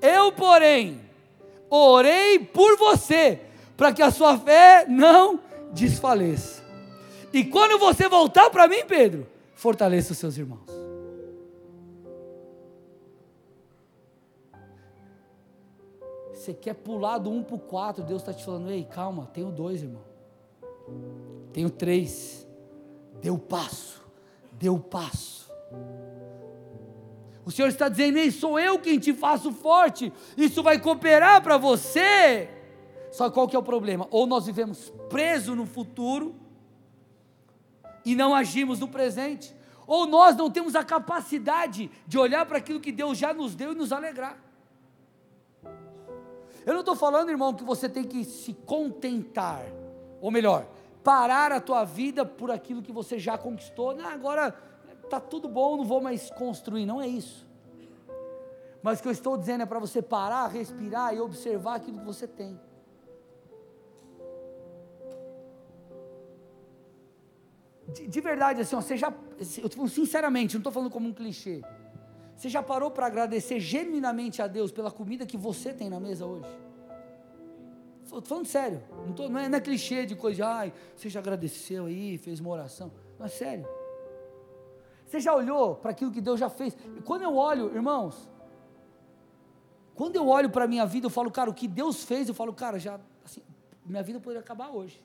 Eu, porém, orei por você, para que a sua fé não desfaleça. E quando você voltar para mim, Pedro, fortaleça os seus irmãos. Você quer pular do 1 para o 4, Deus está te falando, ei, calma, tenho dois, irmão. Tenho três. Deu passo. Deu passo. O Senhor está dizendo, ei, sou eu quem te faço forte. Isso vai cooperar para você. Só qual que é o problema? Ou nós vivemos preso no futuro, e não agimos no presente, ou nós não temos a capacidade de olhar para aquilo que Deus já nos deu e nos alegrar. Eu não estou falando, irmão, que você tem que se contentar, ou melhor, parar a tua vida por aquilo que você já conquistou. Não, agora está tudo bom, não vou mais construir. Não é isso. Mas o que eu estou dizendo é para você parar, respirar e observar aquilo que você tem. de, de verdade, assim, ó, você já, eu estou sinceramente, não estou falando como um clichê. Você já parou para agradecer genuinamente a Deus pela comida que você tem na mesa hoje? Estou falando sério, não, tô, não, é, não é clichê de coisa ai, você já agradeceu aí, fez uma oração. Não, é sério. Você já olhou para aquilo que Deus já fez? E quando eu olho, irmãos, quando eu olho para a minha vida, eu falo, cara, o que Deus fez, eu falo, cara, já, assim, minha vida poderia acabar hoje.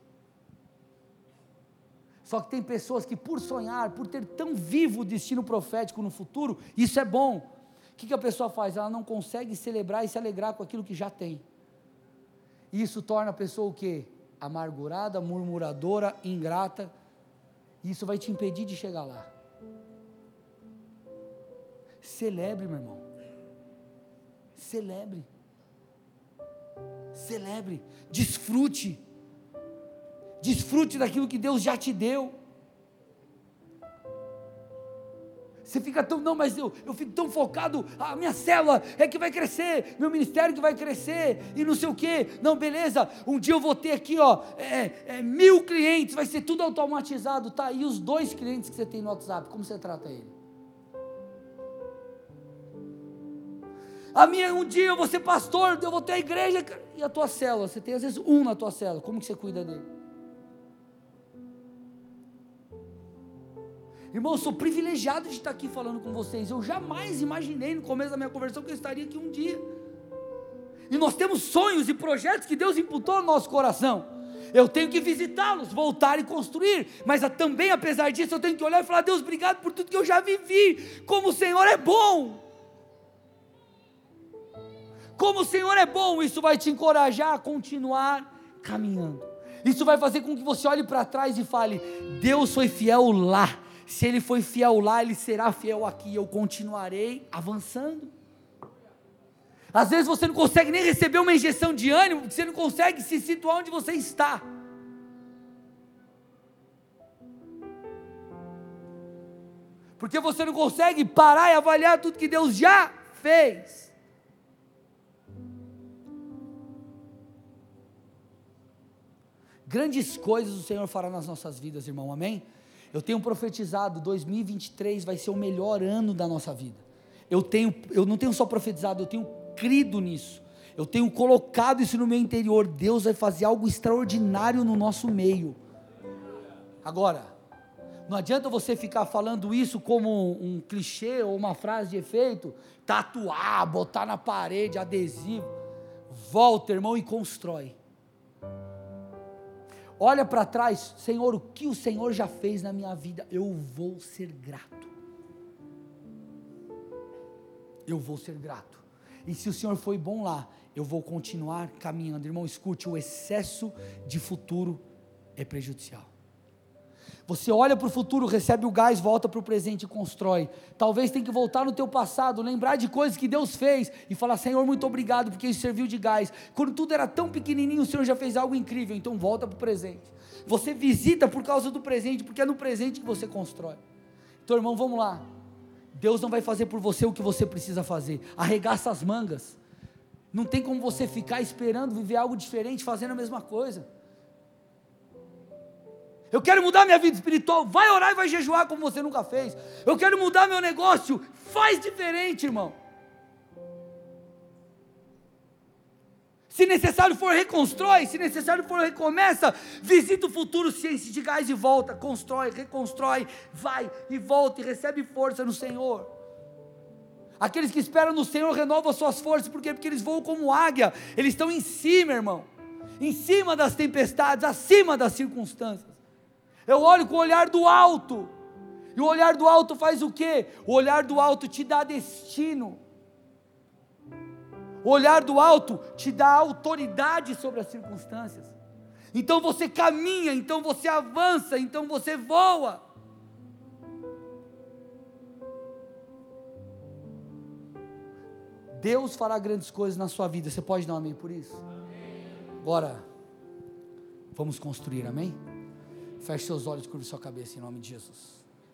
Só que tem pessoas que, por sonhar, por ter tão vivo o destino profético no futuro, isso é bom. O que, que a pessoa faz? Ela não consegue celebrar e se alegrar com aquilo que já tem. Isso torna a pessoa o quê? Amargurada, murmuradora, ingrata. Isso vai te impedir de chegar lá. Celebre, meu irmão. Celebre. Celebre. Desfrute Desfrute daquilo que Deus já te deu. Você fica tão, não, mas eu, eu fico tão focado, a minha célula é que vai crescer, meu ministério que vai crescer, e não sei o quê. Não, beleza, um dia eu vou ter aqui, ó, é, é, mil clientes, vai ser tudo automatizado, tá? E os dois clientes que você tem no WhatsApp, como você trata ele? A minha, um dia eu vou ser pastor, eu vou ter a igreja, e a tua célula, você tem às vezes um na tua célula, como que você cuida dele? Irmão, eu sou privilegiado de estar aqui falando com vocês. Eu jamais imaginei no começo da minha conversão que eu estaria aqui um dia. E nós temos sonhos e projetos que Deus imputou no nosso coração. Eu tenho que visitá-los, voltar e construir. Mas também, apesar disso, eu tenho que olhar e falar: Deus, obrigado por tudo que eu já vivi. Como o Senhor é bom. Como o Senhor é bom, isso vai te encorajar a continuar caminhando. Isso vai fazer com que você olhe para trás e fale: Deus foi fiel lá Se ele foi fiel lá, ele será fiel aqui. Eu continuarei avançando. Às vezes você não consegue nem receber uma injeção de ânimo, porque você não consegue se situar onde você está. Porque você não consegue parar e avaliar tudo que Deus já fez. Grandes coisas o Senhor fará nas nossas vidas, irmão, amém? Eu tenho profetizado, 2023 vai ser o melhor ano da nossa vida. Eu tenho, eu não tenho só profetizado, eu tenho crido nisso. Eu tenho colocado isso no meu interior. Deus vai fazer algo extraordinário no nosso meio. Agora, não adianta você ficar falando isso como um clichê ou uma frase de efeito, tatuar, botar na parede, adesivo. Volta, irmão, e constrói. Olha para trás, Senhor, o que o Senhor já fez na minha vida, eu vou ser grato. Eu vou ser grato. E se o Senhor foi bom lá, eu vou continuar caminhando. Irmão, escute, o excesso de futuro é prejudicial. Você olha para o futuro, recebe o gás, volta para o presente e constrói. Talvez tenha que voltar no teu passado, lembrar de coisas que Deus fez e falar: Senhor, muito obrigado porque isso serviu de gás. Quando tudo era tão pequenininho, o Senhor já fez algo incrível. Então volta para o presente. Você visita por causa do presente, porque é no presente que você constrói. Então, irmão, vamos lá. Deus não vai fazer por você o que você precisa fazer. Arregaça as mangas. Não tem como você ficar esperando viver algo diferente, fazendo a mesma coisa. Eu quero mudar minha vida espiritual. Vai orar e vai jejuar como você nunca fez. Eu quero mudar meu negócio. Faz diferente, irmão. Se necessário for, reconstrói. Se necessário for, recomeça. Visita o futuro, ciência de gás e volta. Constrói, reconstrói. Vai e volta e recebe força no Senhor. Aqueles que esperam no Senhor renovam suas forças. Por quê? Porque eles voam como águia. Eles estão em cima, irmão. Em cima das tempestades, acima das circunstâncias. Eu olho com o olhar do alto. E o olhar do alto faz o quê? O olhar do alto te dá destino. O olhar do alto te dá autoridade sobre as circunstâncias. Então você caminha, então você avança, então você voa. Deus fará grandes coisas na sua vida. Você pode dar um amém por isso? Bora. Vamos construir, amém? Feche seus olhos, curve sua cabeça em nome de Jesus.